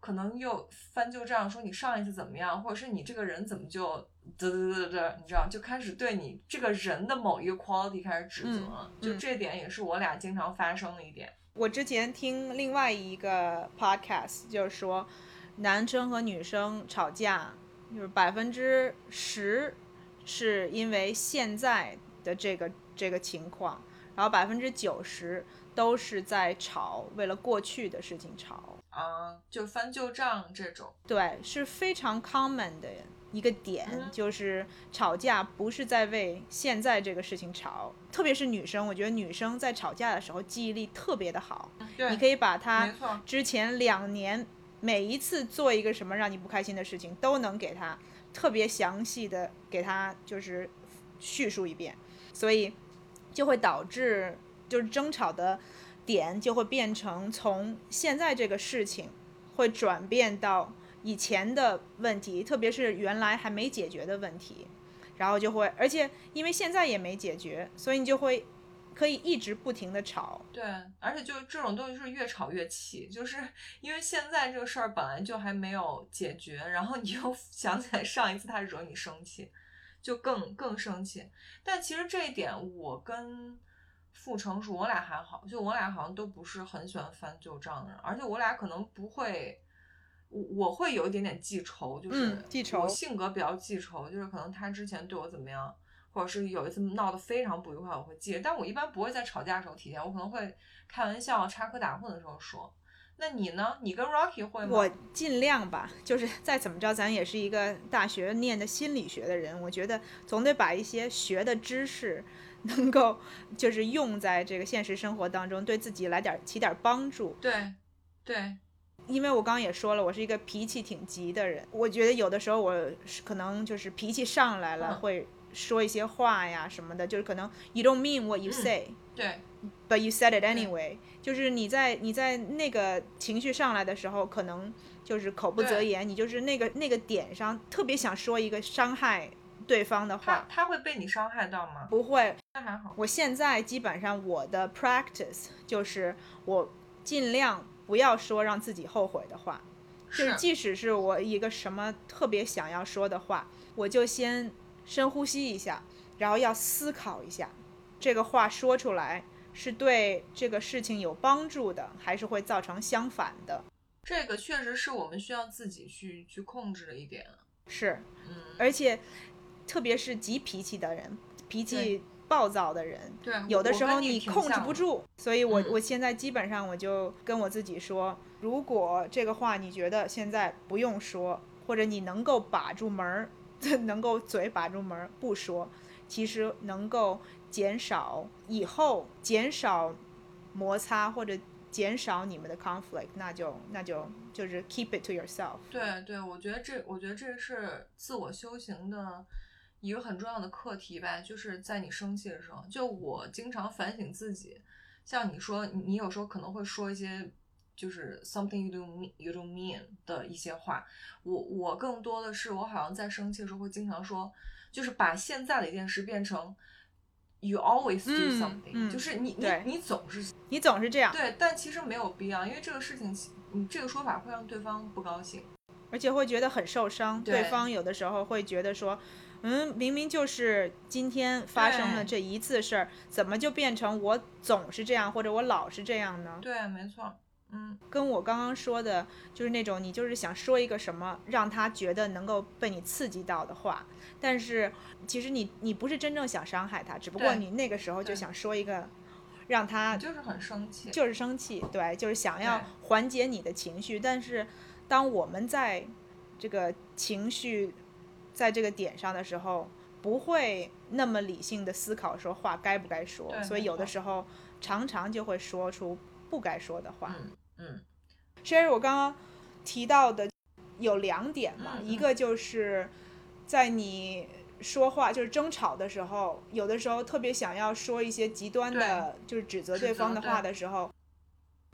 可能又翻旧账，说你上一次怎么样，或者是你这个人怎么就嘚嘚嘚嘚，你知道，就开始对你这个人的某一个 quality 开始指责了。就这点也是我俩经常发生的一点。我之前听另外一个 podcast，就是说男生和女生吵架，就是百分之十是因为现在的这个这个情况，然后百分之九十都是在吵为了过去的事情吵。啊，就翻旧账这种。对，是非常 common 的一个点，嗯就是吵架不是在为现在这个事情吵，特别是女生，我觉得女生在吵架的时候记忆力特别的好，对，你可以把她，之前两年每一次做一个什么让你不开心的事情，都能给她特别详细的给她就是叙述一遍，所以就会导致就是争吵的点就会变成从现在这个事情会转变到以前的问题，特别是原来还没解决的问题，然后就会，而且因为现在也没解决，所以你就会可以一直不停的吵，对，而且就这种东西是越吵越气，就是因为现在这个事儿本来就还没有解决，然后你又 想起来上一次他惹你生气，就更更生气。但其实这一点我跟傅成熟，我俩还好，就我俩好像都不是很喜欢翻旧账的人，而且我俩可能不会。我我会有一点点记仇，就是嗯记仇我性格比较记仇，就是可能他之前对我怎么样，或者是有一次闹得非常不愉快，我会记。但我一般不会在吵架的时候体现，我可能会开玩笑、插科打诨的时候说。那你呢？你跟 Rocky 会吗？我尽量吧，就是再怎么着，咱也是一个大学念的心理学的人，我觉得总得把一些学的知识 能够就是用在这个现实生活当中，对自己来点起点帮助。对对。因为我刚刚也说了，我是一个脾气挺急的人，我觉得有的时候我是可能就是脾气上来了，嗯。会说一些话呀什么的，就是可能 you don't mean what you 嗯 say、对。but you said it anyway，就是你在你在那个情绪上来的时候，可能就是口不择言，你就是那个那个点上特别想说一个伤害对方的他话，他会被你伤害到吗？不会。那还好。我现在基本上我的 practice 就是我尽量不要说让自己后悔的话，就是即使是我一个什么特别想要说的话，我就先深呼吸一下，然后要思考一下，这个话说出来是对这个事情有帮助的，还是会造成相反的。这个确实是我们需要自己去去控制的一点。是，嗯，而且特别是急脾气的人，脾气暴躁的人，对，有的时候你。控制不住，所以我、嗯我现在基本上我就跟我自己说，如果这个话你觉得现在不用说，或者你能够把住门儿，能够嘴把住门儿不说，其实能够减少以后减少摩擦或者减少你们的 conflict，那就那就就是 keep it to yourself。对对，我觉得这，我觉得这是自我修行的一个很重要的课题吧，就是在你生气的时候，就我经常反省自己，像你说，你你有时候可能会说一些就是 something you don't mean you don't mean 的一些话，我我更多的是我好像在生气的时候会经常说，就是把现在的一件事变成 you always do 嗯 something，、嗯就是你你你总是你总是这样，对，但其实没有必要，因为这个事情，你这个说法会让对方不高兴。而且会觉得很受伤。对对方有的时候会觉得说，嗯，明明就是今天发生了这一次事儿，怎么就变成我总是这样，或者我老是这样呢？对，没错，嗯，跟我刚刚说的，就是那种你就是想说一个什么让他觉得能够被你刺激到的话，但是其实你你不是真正想伤害他，只不过你那个时候就想说一个让他就是很生气。就是生气，对，就是想要缓解你的情绪。但是，当我们在这个情绪在这个点上的时候，不会那么理性的思考说话该不该说，所以有的时候常常就会说出不该说的话。嗯嗯 Sherry，我刚刚提到的有两点嘛，一个就是在你说话就是争吵的时候，有的时候特别想要说一些极端的，就是指责对方的话的时候，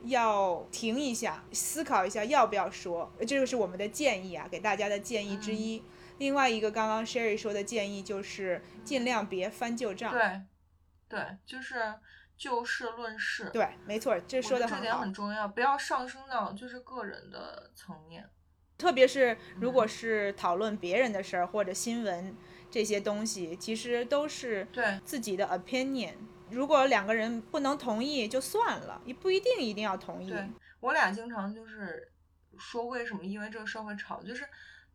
要停一下，思考一下要不要说，这个是我们的建议啊，给大家的建议之嗯一。另外一个，刚刚 Sherry 说的建议就是尽量别翻旧账。对对，就是就事论事。对，没错，这说的很好这点很。重要，不要上升到就是个人的层面。特别是如果嗯是讨论别人的事儿或者新闻这些东西，其实都是对自己的 opinion。如果两个人不能同意就算了，也不一定一定要同意。对，我俩经常就是说为什么因为这个事儿会吵，就是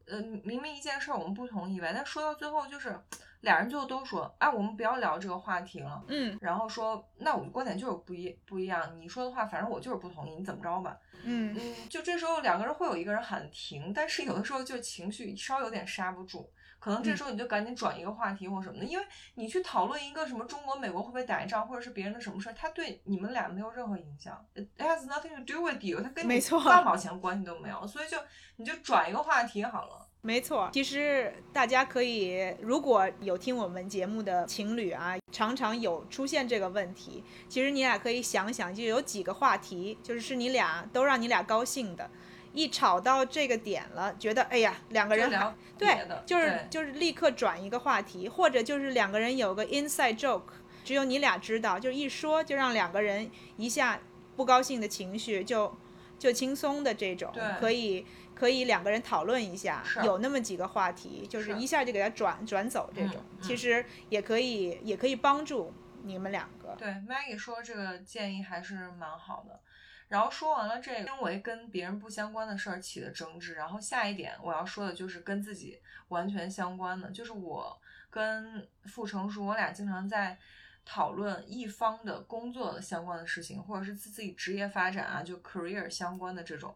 呃明明一件事儿我们不同意呗，但说到最后就是俩人最后都说，哎，我们不要聊这个话题了。嗯然后说，那我们观点就是不一不一样，你说的话，反正我就是不同意，你怎么着吧？嗯嗯，就这时候两个人会有一个人喊停，但是有的时候就情绪稍有点刹不住，可能这时候你就赶紧转一个话题或什么的，因为你去讨论一个什么中国美国会不会打仗，或者是别人的什么事儿，它对你们俩没有任何影响，it has nothing to do with you，它跟你半毛钱关系都没有，所以就你就转一个话题好了。没错，其实大家可以，如果有听我们节目的情侣啊，常常有出现这个问题，其实你俩可以想想，就有几个话题，就是是你俩都让你俩高兴的，一吵到这个点了，觉得哎呀，两个人对，就是就是立刻转一个话题，或者就是两个人有个 inside joke，只有你俩知道，就一说就让两个人一下不高兴的情绪就就轻松的这种对，可以可以两个人讨论一下，有那么几个话题，就是是一下就给他转转走这种，嗯其实也可以也可以帮助你们两个。对，Maggie 说这个建议还是蛮好的。然后说完了这个，因为跟别人不相关的事儿起的争执，然后下一点我要说的就是跟自己完全相关的，就是我跟傅成熟，我俩经常在讨论一方的工作相关的事情，或者是自自己职业发展啊，就 career 相关的这种。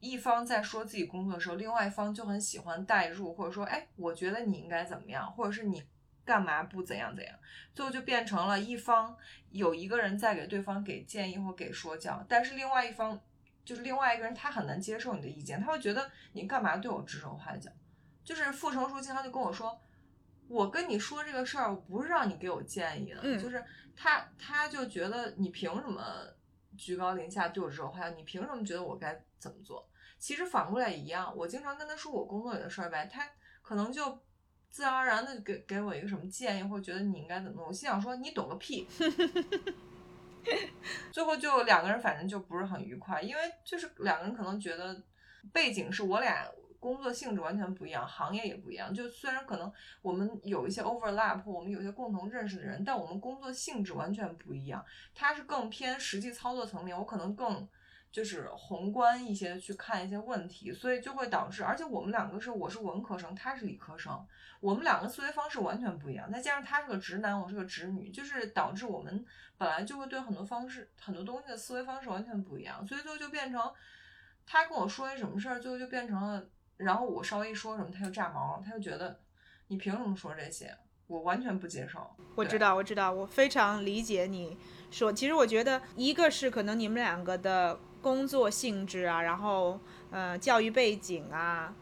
一方在说自己工作的时候，另外一方就很喜欢代入，或者说，哎，我觉得你应该怎么样，或者是你干嘛不怎样怎样，最后就变成了一方有一个人在给对方给建议或给说教，但是另外一方就是另外一个人他很难接受你的意见，他会觉得你干嘛对我指手画脚。就是傅成书经常就跟我说，我跟你说这个事儿，我不是让你给我建议的，嗯就是他他就觉得你凭什么居高临下对我指手画脚？你凭什么觉得我该怎么做？其实反过来一样，我经常跟他说我工作里的事儿呗，他可能就自然而然的给给我一个什么建议，或者觉得你应该怎么弄。我心想说你懂个屁。最后就两个人反正就不是很愉快，因为就是两个人可能觉得背景是我俩工作性质完全不一样，行业也不一样。就虽然可能我们有一些 overlap，我们有一些共同认识的人，但我们工作性质完全不一样。他是更偏实际操作层面，我可能更就是宏观一些的去看一些问题，所以就会导致，而且我们两个是我是文科生，他是理科生，我们两个思维方式完全不一样，再加上他是个直男，我是个直女，就是导致我们本来就会对很多方式、很多东西的思维方式完全不一样，所以最后就变成他跟我说一什么事儿，最后就变成了，然后我稍微一说什么，他就炸毛，他就觉得你凭什么说这些？我完全不接受。我知道，我知道，我非常理解你说。其实我觉得，一个是可能你们两个的工作性质啊，然后呃教育背景啊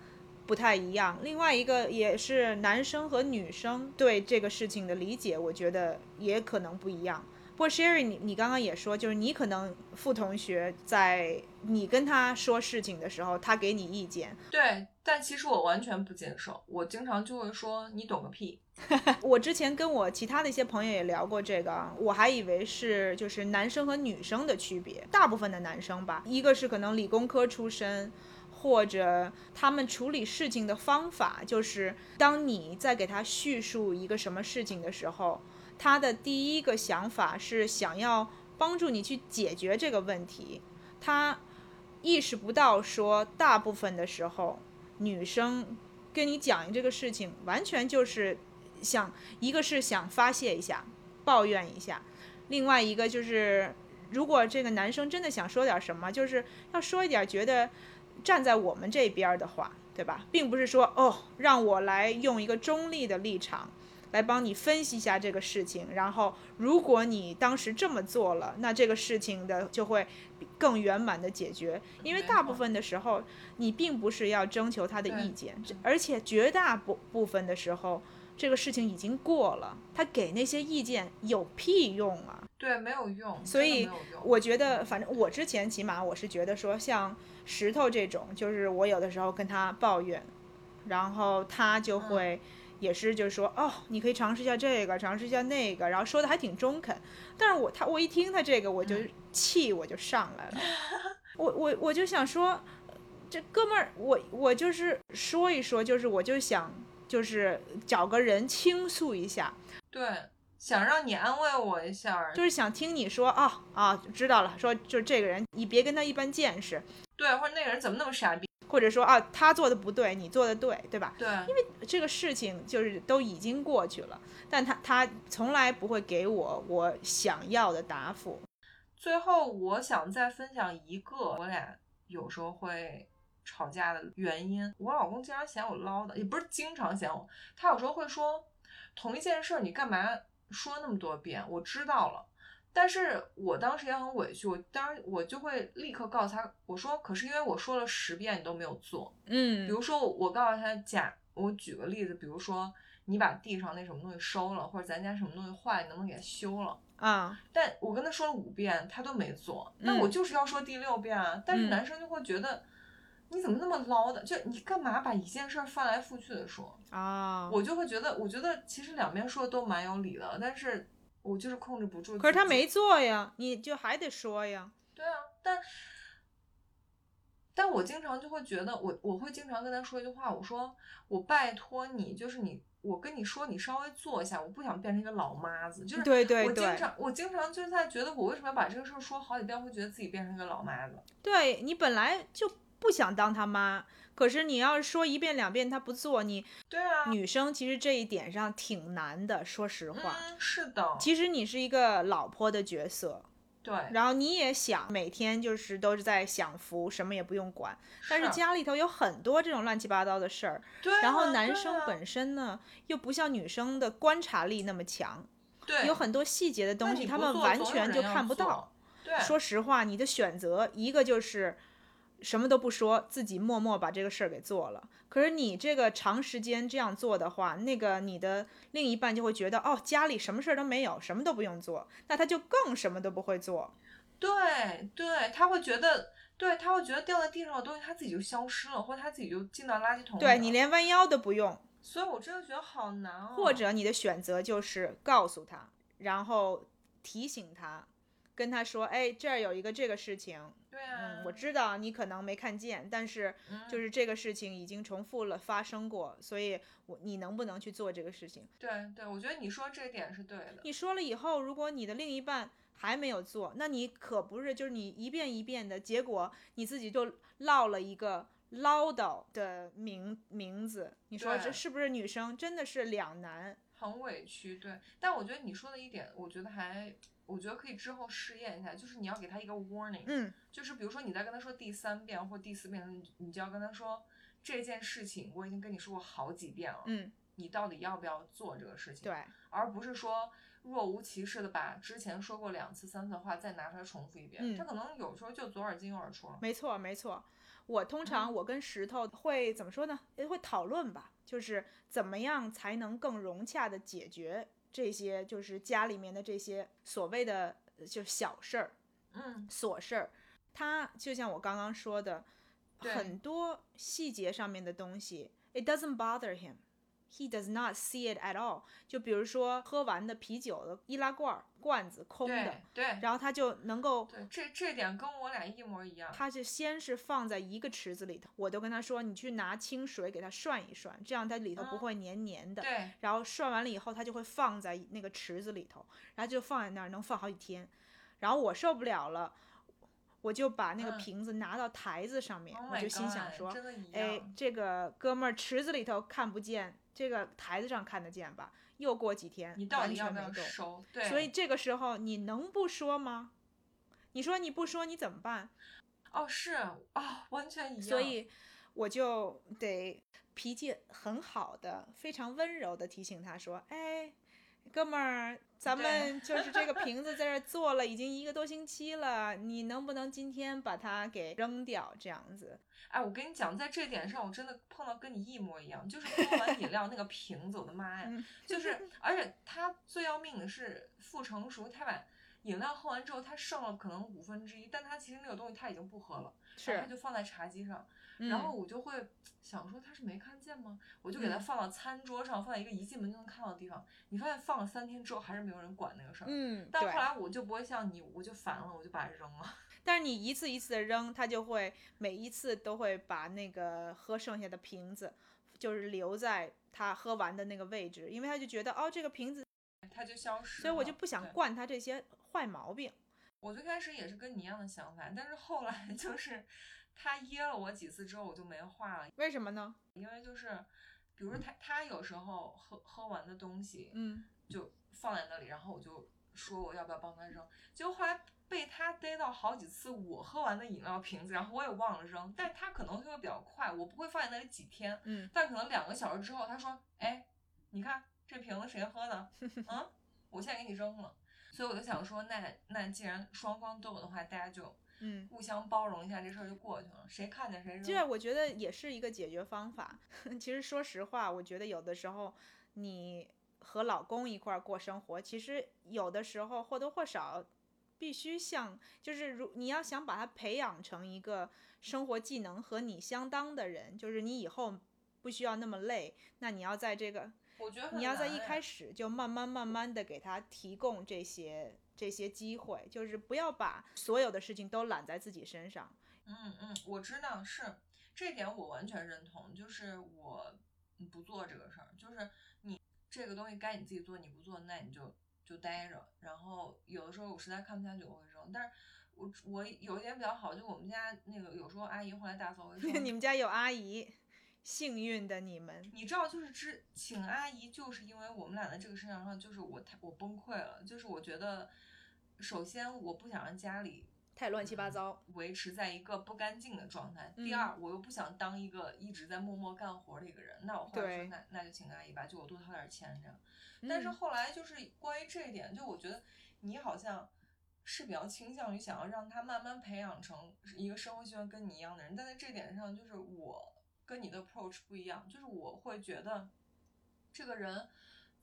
不太一样，另外一个也是男生和女生对这个事情的理解，我觉得也可能不一样。不过 Sherry，你你刚刚也说，就是你可能副同学在你跟他说事情的时候，他给你意见，对，但其实我完全不接受，我经常就会说你懂个屁。我之前跟我其他的一些朋友也聊过这个啊，我还以为是就是男生和女生的区别，大部分的男生吧，一个是可能理工科出身，或者他们处理事情的方法，就是当你在给他叙述一个什么事情的时候，他的第一个想法是想要帮助你去解决这个问题，他意识不到说大部分的时候，女生跟你讲这个事情，完全就是想一个是想发泄一下，抱怨一下，另外一个就是如果这个男生真的想说点什么，就是要说一点觉得站在我们这边的话，对吧？并不是说哦，让我来用一个中立的立场。来帮你分析一下这个事情，然后如果你当时这么做了，那这个事情的就会更圆满的解决。因为大部分的时候，你并不是要征求他的意见，这而且绝大部部分的时候，这个事情已经过了，他给那些意见有屁用啊！对，没有用，所以我觉得，反正我之前起码我是觉得说，像石头这种，就是我有的时候跟他抱怨，然后他就嗯会也是就是说，哦，你可以尝试一下这个，尝试一下那个，然后说的还挺中肯。但是我他我一听他这个，我就嗯气我就上来了，我我我就想说，这哥们儿，我我就是说一说，就是我就想就是找个人倾诉一下，对，想让你安慰我一下，就是想听你说啊啊，知道了，说就是这个人，你别跟他一般见识，对，或者那个人怎么那么傻逼？或者说啊他做的不对，你做的对，对吧？对，因为这个事情就是都已经过去了，但他他从来不会给我我想要的答复。最后，我想再分享一个我俩有时候会吵架的原因。我老公经常嫌我唠叨，也不是经常嫌我，他有时候会说同一件事你干嘛说那么多遍？我知道了。但是我当时也很委屈，我当时我就会立刻告诉他，我说可是因为我说了十遍你都没有做，嗯，比如说我告诉他假，我举个例子，比如说你把地上那什么东西收了，或者咱家什么东西坏，你能不能给它修了？啊，但我跟他说了五遍，他都没做，那嗯我就是要说第六遍啊。但是嗯男生就会觉得你怎么那么唠叨，就你干嘛把一件事儿翻来覆去的说？啊，我就会觉得，我觉得其实两边说的都蛮有理的，但是我就是控制不住。可是他没。做呀，你就还得说呀。对啊，但但我经常就会觉得，我我会经常跟他说一句话，我说我拜托你，就是你，我跟你说，你稍微做一下，我不想变成一个老妈子，就是对对我经常我经常就在觉得，我为什么要把这个事儿说好几遍，会觉得自己变成一个老妈子。对你本来就不想当他妈，可是你要是说一遍两遍他不做，你对啊，女生其实这一点上挺难的，说实话。嗯，是的，其实你是一个老婆的角色，对，然后你也想每天就是都是在享福，什么也不用管。但是啊家里头有很多这种乱七八糟的事儿，对啊，然后男生本身呢又不像女生的观察力那么强，对有很多细节的东西他们完全就看不到。对，说实话，你的选择一个就是什么都不说，自己默默把这个事儿给做了。可是你这个长时间这样做的话，那个你的另一半就会觉得，哦，家里什么事儿都没有，什么都不用做，那他就更什么都不会做。对对，他会觉得，对他会觉得掉在地上的东西，他自己就消失了，或者他自己就进到垃圾桶。对你连弯腰都不用，所以我真的觉得好难哦。或者你的选择就是告诉他，然后提醒他，跟他说，哎，这儿有一个这个事情，对啊，嗯，我知道你可能没看见，但是嗯就是这个事情已经重复了发生过，所以我你能不能去做这个事情？对对，我觉得你说这点是对的。你说了以后，如果你的另一半还没有做，那你可不是就是你一遍一遍的结果，你自己就落了一个唠叨的名名字。你说这是不是女生真的是两难？很委屈，对。但我觉得你说的一点，我觉得还，我觉得可以之后试验一下，就是你要给他一个 warning，嗯，就是比如说你在跟他说第三遍或第四遍你你就要跟他说这件事情我已经跟你说过好几遍了，嗯，你到底要不要做这个事情？，对，而不是说若无其事的把之前说过两次、三次的话再拿出来重复一遍，嗯他可能有时候就左耳进右耳出了。没错没错。我通常我跟石头会怎么说呢？也会讨论吧，就是怎么样才能更融洽的解决这些，就是家里面的这些所谓的呃就小事儿。嗯，琐事儿，他就像我刚刚说的，很多细节上面的东西，it doesn't bother him。He does not see it at all。就比如说喝完的啤酒的易拉罐儿罐子空的对，对然后他就能够，对，这这点跟我俩一模一样。他就先是放在一个池子里头，我都跟他说，你去拿清水给它涮一涮，这样它里头不嗯会黏黏的。对，然后涮完了以后，它就会放在那个池子里头，然后就放在那儿，能放好几天。然后我受不了了，我就把那个嗯瓶子拿到台子上面，Oh 我就心想说，哎，。这个哥们儿池子里头看不见，这个台子上看得见吧？又过几天，你到底要不要全没动。收？对，所以这个时候你能不说吗？你说你不说你怎么办？哦是啊、完全一样。所以我就得脾气很好的、非常温柔的提醒他说：“哎，哥们儿，咱们就是这个瓶子在这儿做了已经一个多星期了，你能不能今天把它给扔掉？这样子。哎，我跟你讲，在这点上，我真的碰到跟你一模一样，就是喝完饮料那个瓶子，我的妈呀！嗯就是，而且他最要命的是不成熟，他把饮料喝完之后，他剩了可能五分之一，但他其实那个东西他已经不喝了，然后他，就放在茶几上，嗯然后我就会想说他是没看见吗？我就给他嗯放到餐桌上，放在一个一进门就能看到的地方。你发现放了三天之后，还是没有人管那个事儿。嗯，但后。来我就不会像你，我就烦了，我就把它扔了。但是你一次一次的扔，他就会每一次都会把那个喝剩下的瓶子，就是留在他喝完的那个位置，因为他就觉得哦，这个瓶子，它就消失了。所以我就不想惯他这些坏毛病。我最开始也是跟你一样的想法，但是后来 就是他噎了我几次之后，我就没话了，为什么呢？因为就是，比如说他他有时候喝喝完的东西，嗯，就放在那里，然后我就说我要不要帮他扔，结果后来被他逮到好几次我喝完的饮料瓶子，然后我也忘了扔，但他可能会比较快，我不会放在那里几天，嗯，但可能两个小时之后，他说，哎，你看这瓶子谁喝的？嗯，我现在给你扔了。所以我就想说，那那既然双方都有的话，大家就嗯，互相包容一下，这事儿就过去了。谁看见谁扔。这我觉得也是一个解决方法。其实说实话，我觉得有的时候你和老公一块儿过生活，其实有的时候或多或少必须像，就是如你要想把他培养成一个生活技能和你相当的人，就是你以后不需要那么累，那你要在这个我觉得你要在一开始就慢慢慢慢的给他提供这些这些机会，就是不要把所有的事情都揽在自己身上。嗯嗯，我知道是这点，我完全认同。就是我不做这个事儿，就是你这个东西该你自己做，你不做，那你就就待着。然后有的时候我实在看不下去，我会扔。但是我我有一点比较好，就我们家那个有时候阿姨会来打扫卫生，你们家有阿姨，幸运的你们。你知道，就是之请阿姨，就是因为我们俩在这个事情上，就是我太我崩溃了，就是我觉得，首先我不想让家里太乱七八糟。维持在一个不干净的状态。嗯第二，我又不想当一个一直在默默干活的一个人。那我后来说，那那就请阿姨吧，就我多掏点钱这样。但是嗯后来就是关于这一点，就我觉得你好像是比较倾向于想要让他慢慢培养成一个生活习惯跟你一样的人，但在这点上，就是我跟你的 approach 不一样，就是我会觉得这个人。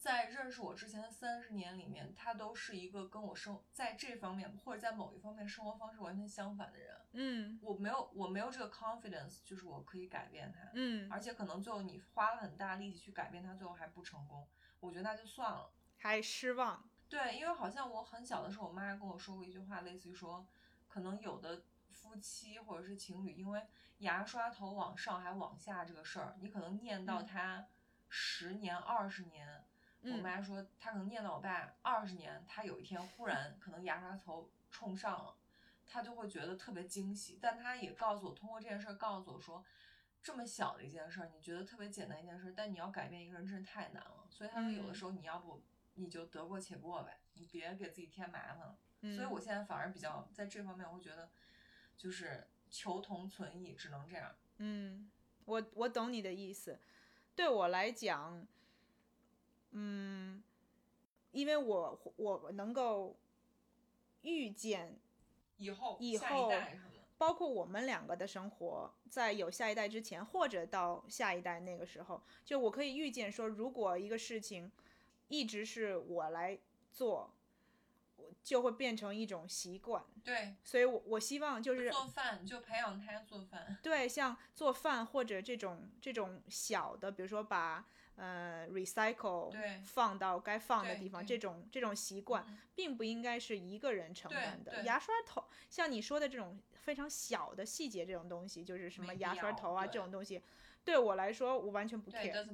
在认识我之前的三十年里面，他都是一个跟我生在这方面或者在某一方面生活方式完全相反的人。嗯我没有我没有这个 confidence，就是我可以改变他，嗯，而且可能最后你花了很大力气去改变他，最后还不成功，我觉得那就算了。还失望。对，因为好像我很小的时候，我妈跟我说过一句话，类似于说，可能有的夫妻或者是情侣，因为牙刷头往上还往下这个事儿，你可能念到嗯他十年、二十年。我嗯妈说，她可能念到我爸二十年，她有一天忽然可能牙刷头冲上了，她就会觉得特别惊喜。但她也告诉我，通过这件事儿告诉我说，这么小的一件事儿，你觉得特别简单一件事儿，但你要改变一个人真是太难了。所以她说，有的嗯时候你要不你就得过且过呗，你别给自己添麻烦所以我现在反而比较在这方面，我会觉得就是求同存异，只能这样。嗯，我我懂你的意思。对我来讲，嗯，因为我我能够预见，以后以后包括我们两个的生活，在有下一代之前，或者到下一代那个时候，就我可以预见说，如果一个事情一直是我来做，我就会变成一种习惯。对，所以我我希望就是做饭就培养他做饭。对，像做饭或者这种这种小的，比如说把呃 recycle 对放到该放的地方，这种这种习惯嗯并不应该是一个人承担的。牙刷头，像你说的这种非常小的细节，这种东西，就是什么牙刷头啊这种东西，对我来说我完全不 care。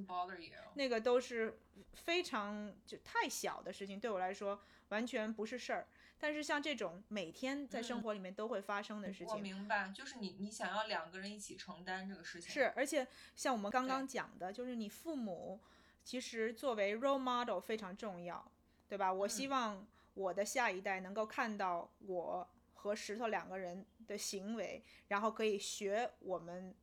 那个都是非常就太小的事情，对我来说完全不是事儿。但是像这种每天在生嗯活里面都会发生的事情我，明白，就是你你想要两个人一起承担这个事情，是，而且像我们刚刚讲的，就是你父母其实作为 role model 非常重要，对吧？我希嗯望我的下一代能够看到我和石头两个人的行为，然后可以学我们，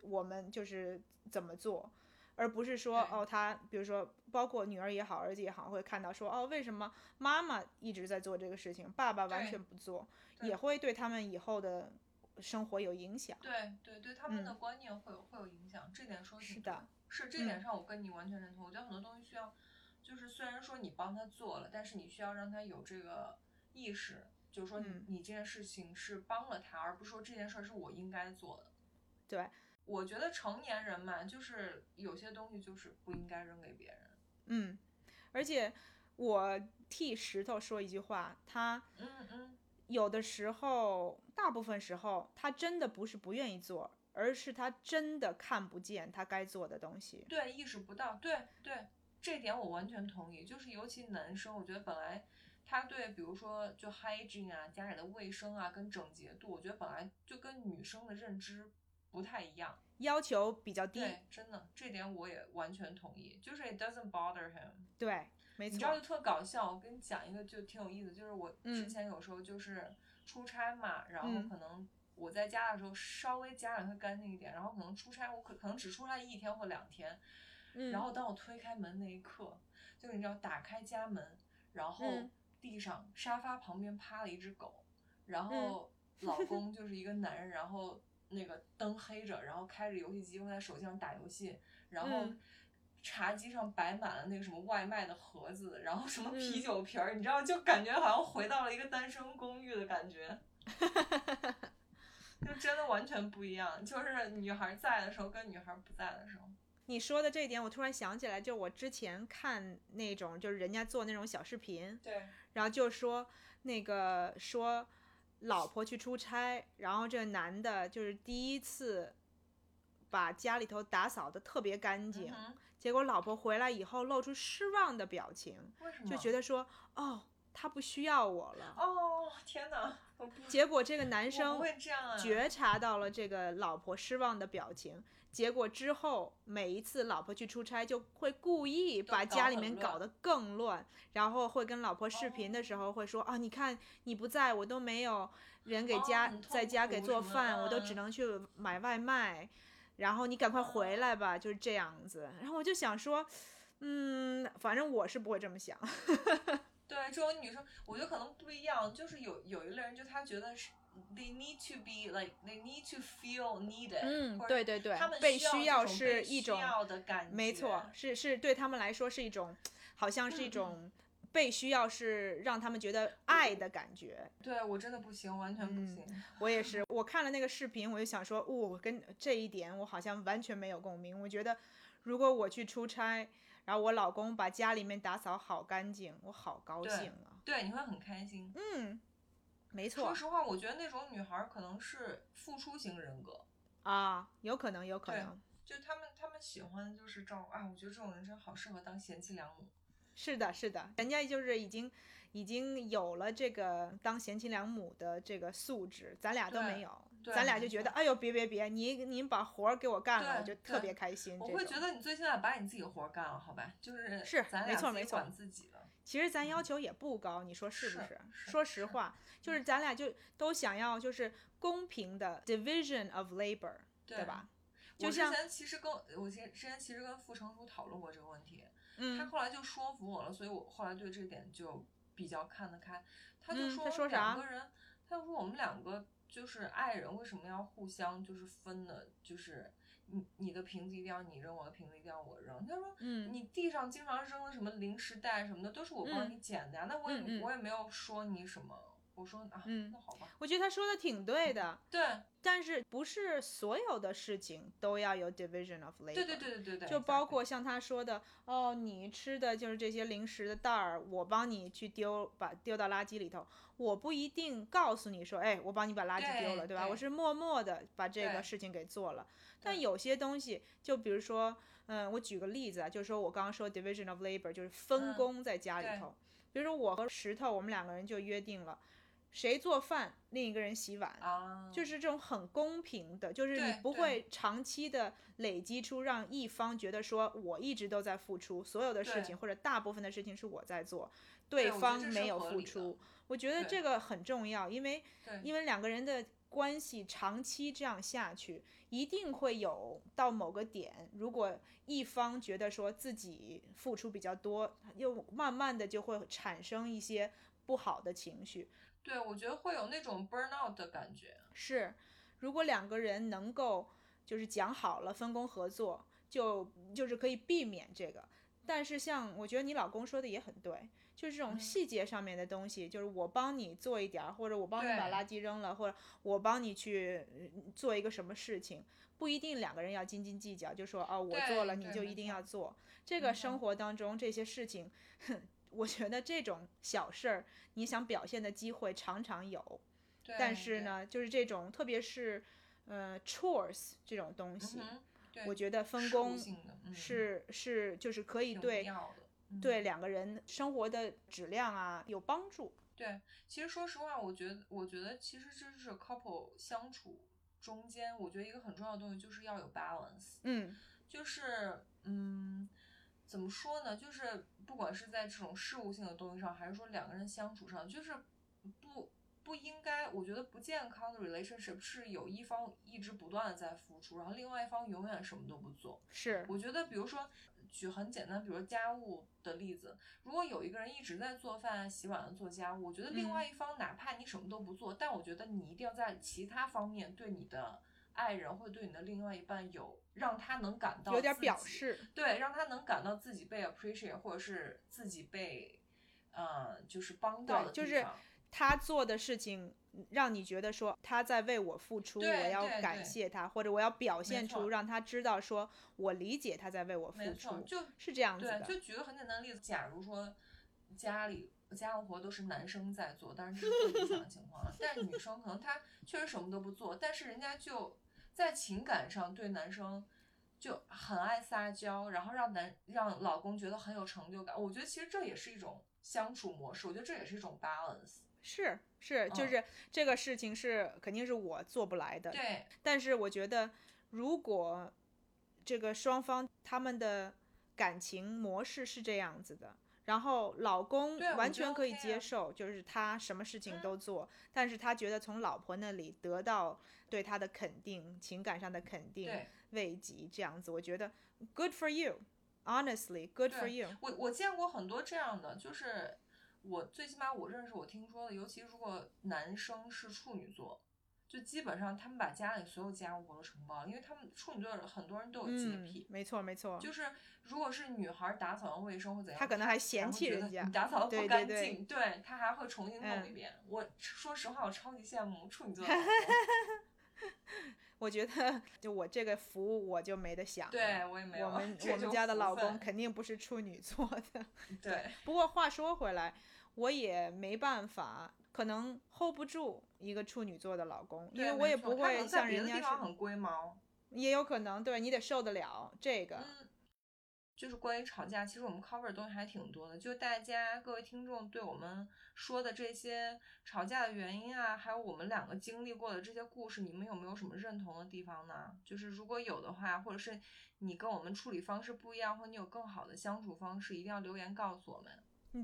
我们就是怎么做。而不是说哦，他比如说，包括女儿也好，儿子也好，会看到说哦，为什么妈妈一直在做这个事情，爸爸完全不做，也会对他们以后的生活有影响。对对对，他们的嗯观念会有会有影响，这点说是的，是这点上我跟你完全认同。我觉得很多东西需要，就是虽然说你帮他做了，但是你需要让他有这个意识，就是说你、嗯你这件事情是帮了他，而不是说这件事儿是我应该做的。对，我觉得成年人嘛，就是有些东西就是不应该扔给别人。嗯，而且我替石头说一句话，他嗯嗯，有的时候，大部分时候，他真的不是不愿意做，而是他真的看不见他该做的东西。对，意识不到，对对，这点我完全同意。就是尤其男生，我觉得本来他对对，比如说就 hygiene 啊，家里的卫生啊，跟整洁度，我觉得本来就跟女生的认知不太一样，要求比较低。对，真的这点我也完全同意，就是 it doesn't bother him。对，没你知道就。特搞笑，我跟你讲一个就挺有意思，就是我之嗯前有时候就是出差嘛，然后嗯可能我在家的时候稍微家里会干净一点，然后可能出差我可可能只出差一天或两天，嗯，然后当我推开门那一刻，就是你知道打开家门，然后嗯地上沙发旁边趴了一只狗，然嗯后老公就是一个男人，然后那个灯黑着，然后开着游戏机会在手机上打游戏，然后嗯茶几上摆满了那个什么外卖的盒子，然后什么啤嗯酒瓶儿，你知道就感觉好像回到了一个单身公寓的感觉。就真的完全不一样，就是女孩在的时候跟女孩不在的时候。你说的这一点，我突然想起来，就我之前看那种，就是人家做那种小视频，对，然后就说那个说老婆去出差，然后这个男的就是第一次把家里头打扫的特别干净，嗯结果老婆回来以后露出失望的表情？就觉得说哦，他不需要我了。哦，天哪！结果这个男生！觉察到了这个老婆失望的表情，结果之后每一次老婆去出差，就会故意把家里面搞得更乱，然后会跟老婆视频的时候会说、啊，你看你不在我都没有人给家、在家给做饭，我都嗯只能去买外卖，然后你赶快回来吧，就是这样子。然后我就想说，嗯，反正我是不会这么想。对这种女生，我觉得可能不一样，就是有有一类人，就他觉得是 they need to be like they need to feel needed，嗯对对对他们被需需要是一种要的感觉，没错，是是对他们来说是一种，好像是一种被需要，是让他们觉得爱的感觉。对我真的不行，完全不行。我也是，我看了那个视频，我就想说，哦，跟这一点我好像完全没有共鸣。我觉得，如果我去出差，然后我老公把家里面打扫好干净，我好高兴啊。对，你会很开心。嗯，没错说实话，我觉得那种女孩儿可能是付出型人格，啊，有可能，有可能。就他们他们喜欢就是这种啊，我觉得这种人真好适合当贤妻良母。是的，是的，人家就是已经已经有了这个当贤妻良母的这个素质，咱俩都没有，对咱俩就觉得，哎呦，别别别，你您把活儿给我干了，我就特别开心。我会觉得你最起码把你自己的活儿干了，好吧？就是是咱俩自己没错没错管自己的。其实咱要求也不高，你说是不是说实话，就是咱俩就都想要就是公平的 division of labor，对吧？我之前其实跟我之之前其实跟傅成书讨论过这个问题，他嗯后来就说服我了，所以我后来对这点就比较看得开。他就嗯说他说啥两个人，他就说我们两个就是爱人，为什么要互相就是分呢？就是你你的瓶子一定要你扔，我的瓶子一定要我扔。他说，嗯你地上经常扔的什么零食袋什么的，都是我帮嗯你捡的呀。那我也、我也没有说你什么。我说啊，嗯那好吧，我觉得他说的挺对的，对但是不是所有的事情都要有 division of labor。对对对对对对，就包括像他说的，哦，你吃的就是这些零食的袋儿，我帮你去丢，把丢到垃圾里头。我不一定告诉你说，哎，我帮你把垃圾丢了，对吧？我是默默的把这个事情给做了。但有些东西，就比如说，嗯，我举个例子啊，就是说我刚刚说 division of labor，就是分嗯工在家里对头。比如说我和石头，我们两个人就约定了，谁做饭，另一个人洗碗。啊，就是这种很公平的，就是你不会长期的累积出让一方觉得说我一直都在付出，所有的事情或者大部分的事情是我在做，对方没有付出。我觉得这个很重要，因为因为两个人的关系长期这样下去，一定会有到某个点，如果一方觉得说自己付出比较多，又慢慢的就会产生一些不好的情绪。对，我觉得会有那种 burnout 的感觉。是，如果两个人能够就是讲好了分工合作，就就是可以避免这个。但是像我觉得你老公说的也很对，就是这种嗯细节上面的东西，就是我帮你做一点儿，或者我帮你把垃圾扔了，或者我帮你去呃做一个什么事情，不一定两个人要斤斤计较，就说哦我做了你就一定要做。这个生活当中这些事情，哼，我觉得这种小事儿，你想表现的机会常常有。对但是，呢，就是这种，特别是呃 chores 这种东西，我觉得分工是是就是可以对。对两个人生活的质量啊有帮助。对，其实说实话，我觉得，我觉得其实这是 couple 相处中间，我觉得一个很重要的东西就是要有 balance。嗯，就是，嗯，怎么说呢？就是不管是在这种事务性的东西上，还是说两个人相处上，就是不不应该，我觉得不健康的 relationship 是有一方一直不断的在付出，然后另外一方永远什么都不做。是，我觉得，比如说举很简单，比如家务的例子，如果有一个人一直在做饭、洗碗、做家务，我觉得另外一方哪怕你什么都不做，但我觉得你一定要在其他方面对你的爱人会对你的另外一半有让他能感到有点表示。对，让他能感到自己被 appreciate，或者是自己被，呃，就是帮到的对就是他做的事情让你觉得说他在为我付出，我要对对感谢他，或者我要表现出让他知道说我理解他在为我付出，就是这样子对，的。就举个很简单的例子，假如说家里家务活都是男生在做，当然这是最理想的情况了。但是女生可能她确实什么都不做，但是人家就在情感上对男生就很爱撒娇，然后让男让老公觉得很有成就感。我觉得其实这也是一种相处模式，我觉得这也是一种 balance。是是，就嗯是这个事情是肯定是我做不来的，对，但是我觉得如果这个双方他们的感情模式是这样子的。然后老公完全可以接受，就是他什么事情嗯都做，但是他觉得从老婆那里得到对他的肯定，情感上的肯定、对慰藉，这样子，我觉得 good for you，honestly，good for you。我我见过很多这样的，就是我最起码我认识我听说的，尤其如果男生是处女座，就基本上他们把家里所有家务活都承包了，因为他们处女座很多人都有洁嗯癖，，没错没错，就是如果是女孩打扫完卫生或怎样，她可能还嫌弃人家你打扫的不干对净，对她还会重新弄嗯一遍。我说实话，我超级羡慕处女座 我觉得就我这个服务我就没得想。对我也没有，我们我们家的老公肯定不是处女座的。对不过话说回来，我也没办法，可能 hold 不住一个处女座的老公，因对为我也不会像人家是，很龟毛，也有可能对你得受得了这个。嗯，就是关于吵架，其实我们 cover 的东西还挺多的。就大家各位听众对我们说的这些吵架的原因啊，还有我们两个经历过的这些故事，你们有没有什么认同的地方呢？就是如果有的话，或者是你跟我们处理方式不一样，或你有更好的相处方式，一定要留言告诉我们。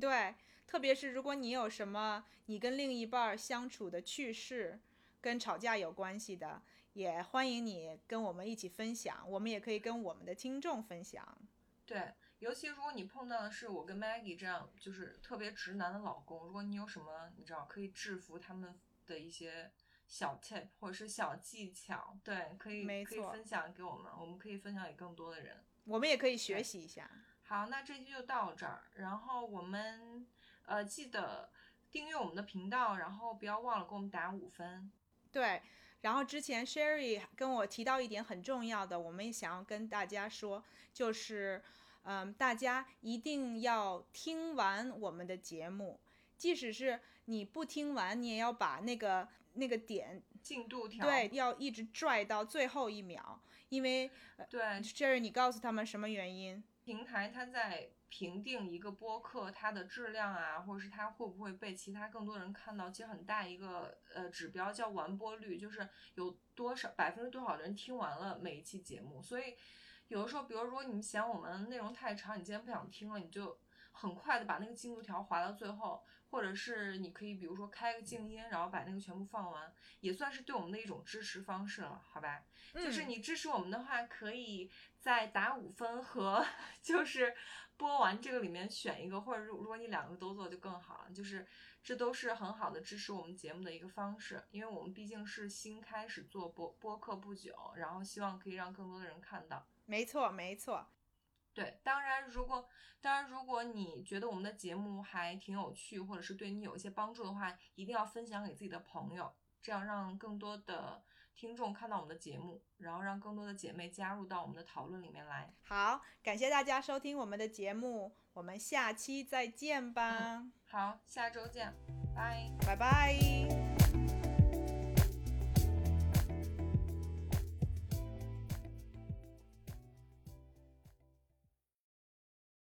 对，特别是如果你有什么你跟另一半儿相处的趣事，跟吵架有关系的，也欢迎你跟我们一起分享，我们也可以跟我们的听众分享。对，尤其如果你碰到的是我跟 Maggie 这样就是特别直男的老公，如果你有什么你知道可以制服他们的一些小 tip 或者是小技巧，对，可以可以分享给我们，我们可以分享给更多的人。我们也可以学习一下。好，那这期就到这儿，然后我们呃记得订阅我们的频道，然后不要忘了给我们打五分。对，然后之前 Sherry 跟我提到一点很重要的，我们也想要跟大家说，就是，嗯，大家一定要听完我们的节目，即使是你不听完，你也要把那个那个点，进度条对，要一直拽到最后一秒，因为对 Sherry，你告诉他们什么原因？平台它在评定一个播客它的质量啊，或者是它会不会被其他更多人看到，其实很大一个呃指标叫完播率，就是有多少百分之多少的人听完了每一期节目。所以有的时候，比如如果你嫌我们内容太长，你今天不想听了，你就很快的把那个进度条划到最后，或者是你可以比如说开个静音，然后把那个全部放完，也算是对我们的一种支持方式了，好吧？就是嗯你支持我们的话，可以在打五分和 就是播完这个里面选一个，或者如如果你两个都做就更好了。就是这都是很好的支持我们节目的一个方式，因为我们毕竟是新开始做播播客不久，然后希望可以让更多的人看到。没错，没错。对，当然，如果当然，如果你觉得我们的节目还挺有趣，或者是对你有一些帮助的话，一定要分享给自己的朋友，这样让更多的听众看到我们的节目，然后让更多的姐妹加入到我们的讨论里面来。好，感谢大家收听我们的节目，我们下期再见吧，好，下周见，拜。拜拜。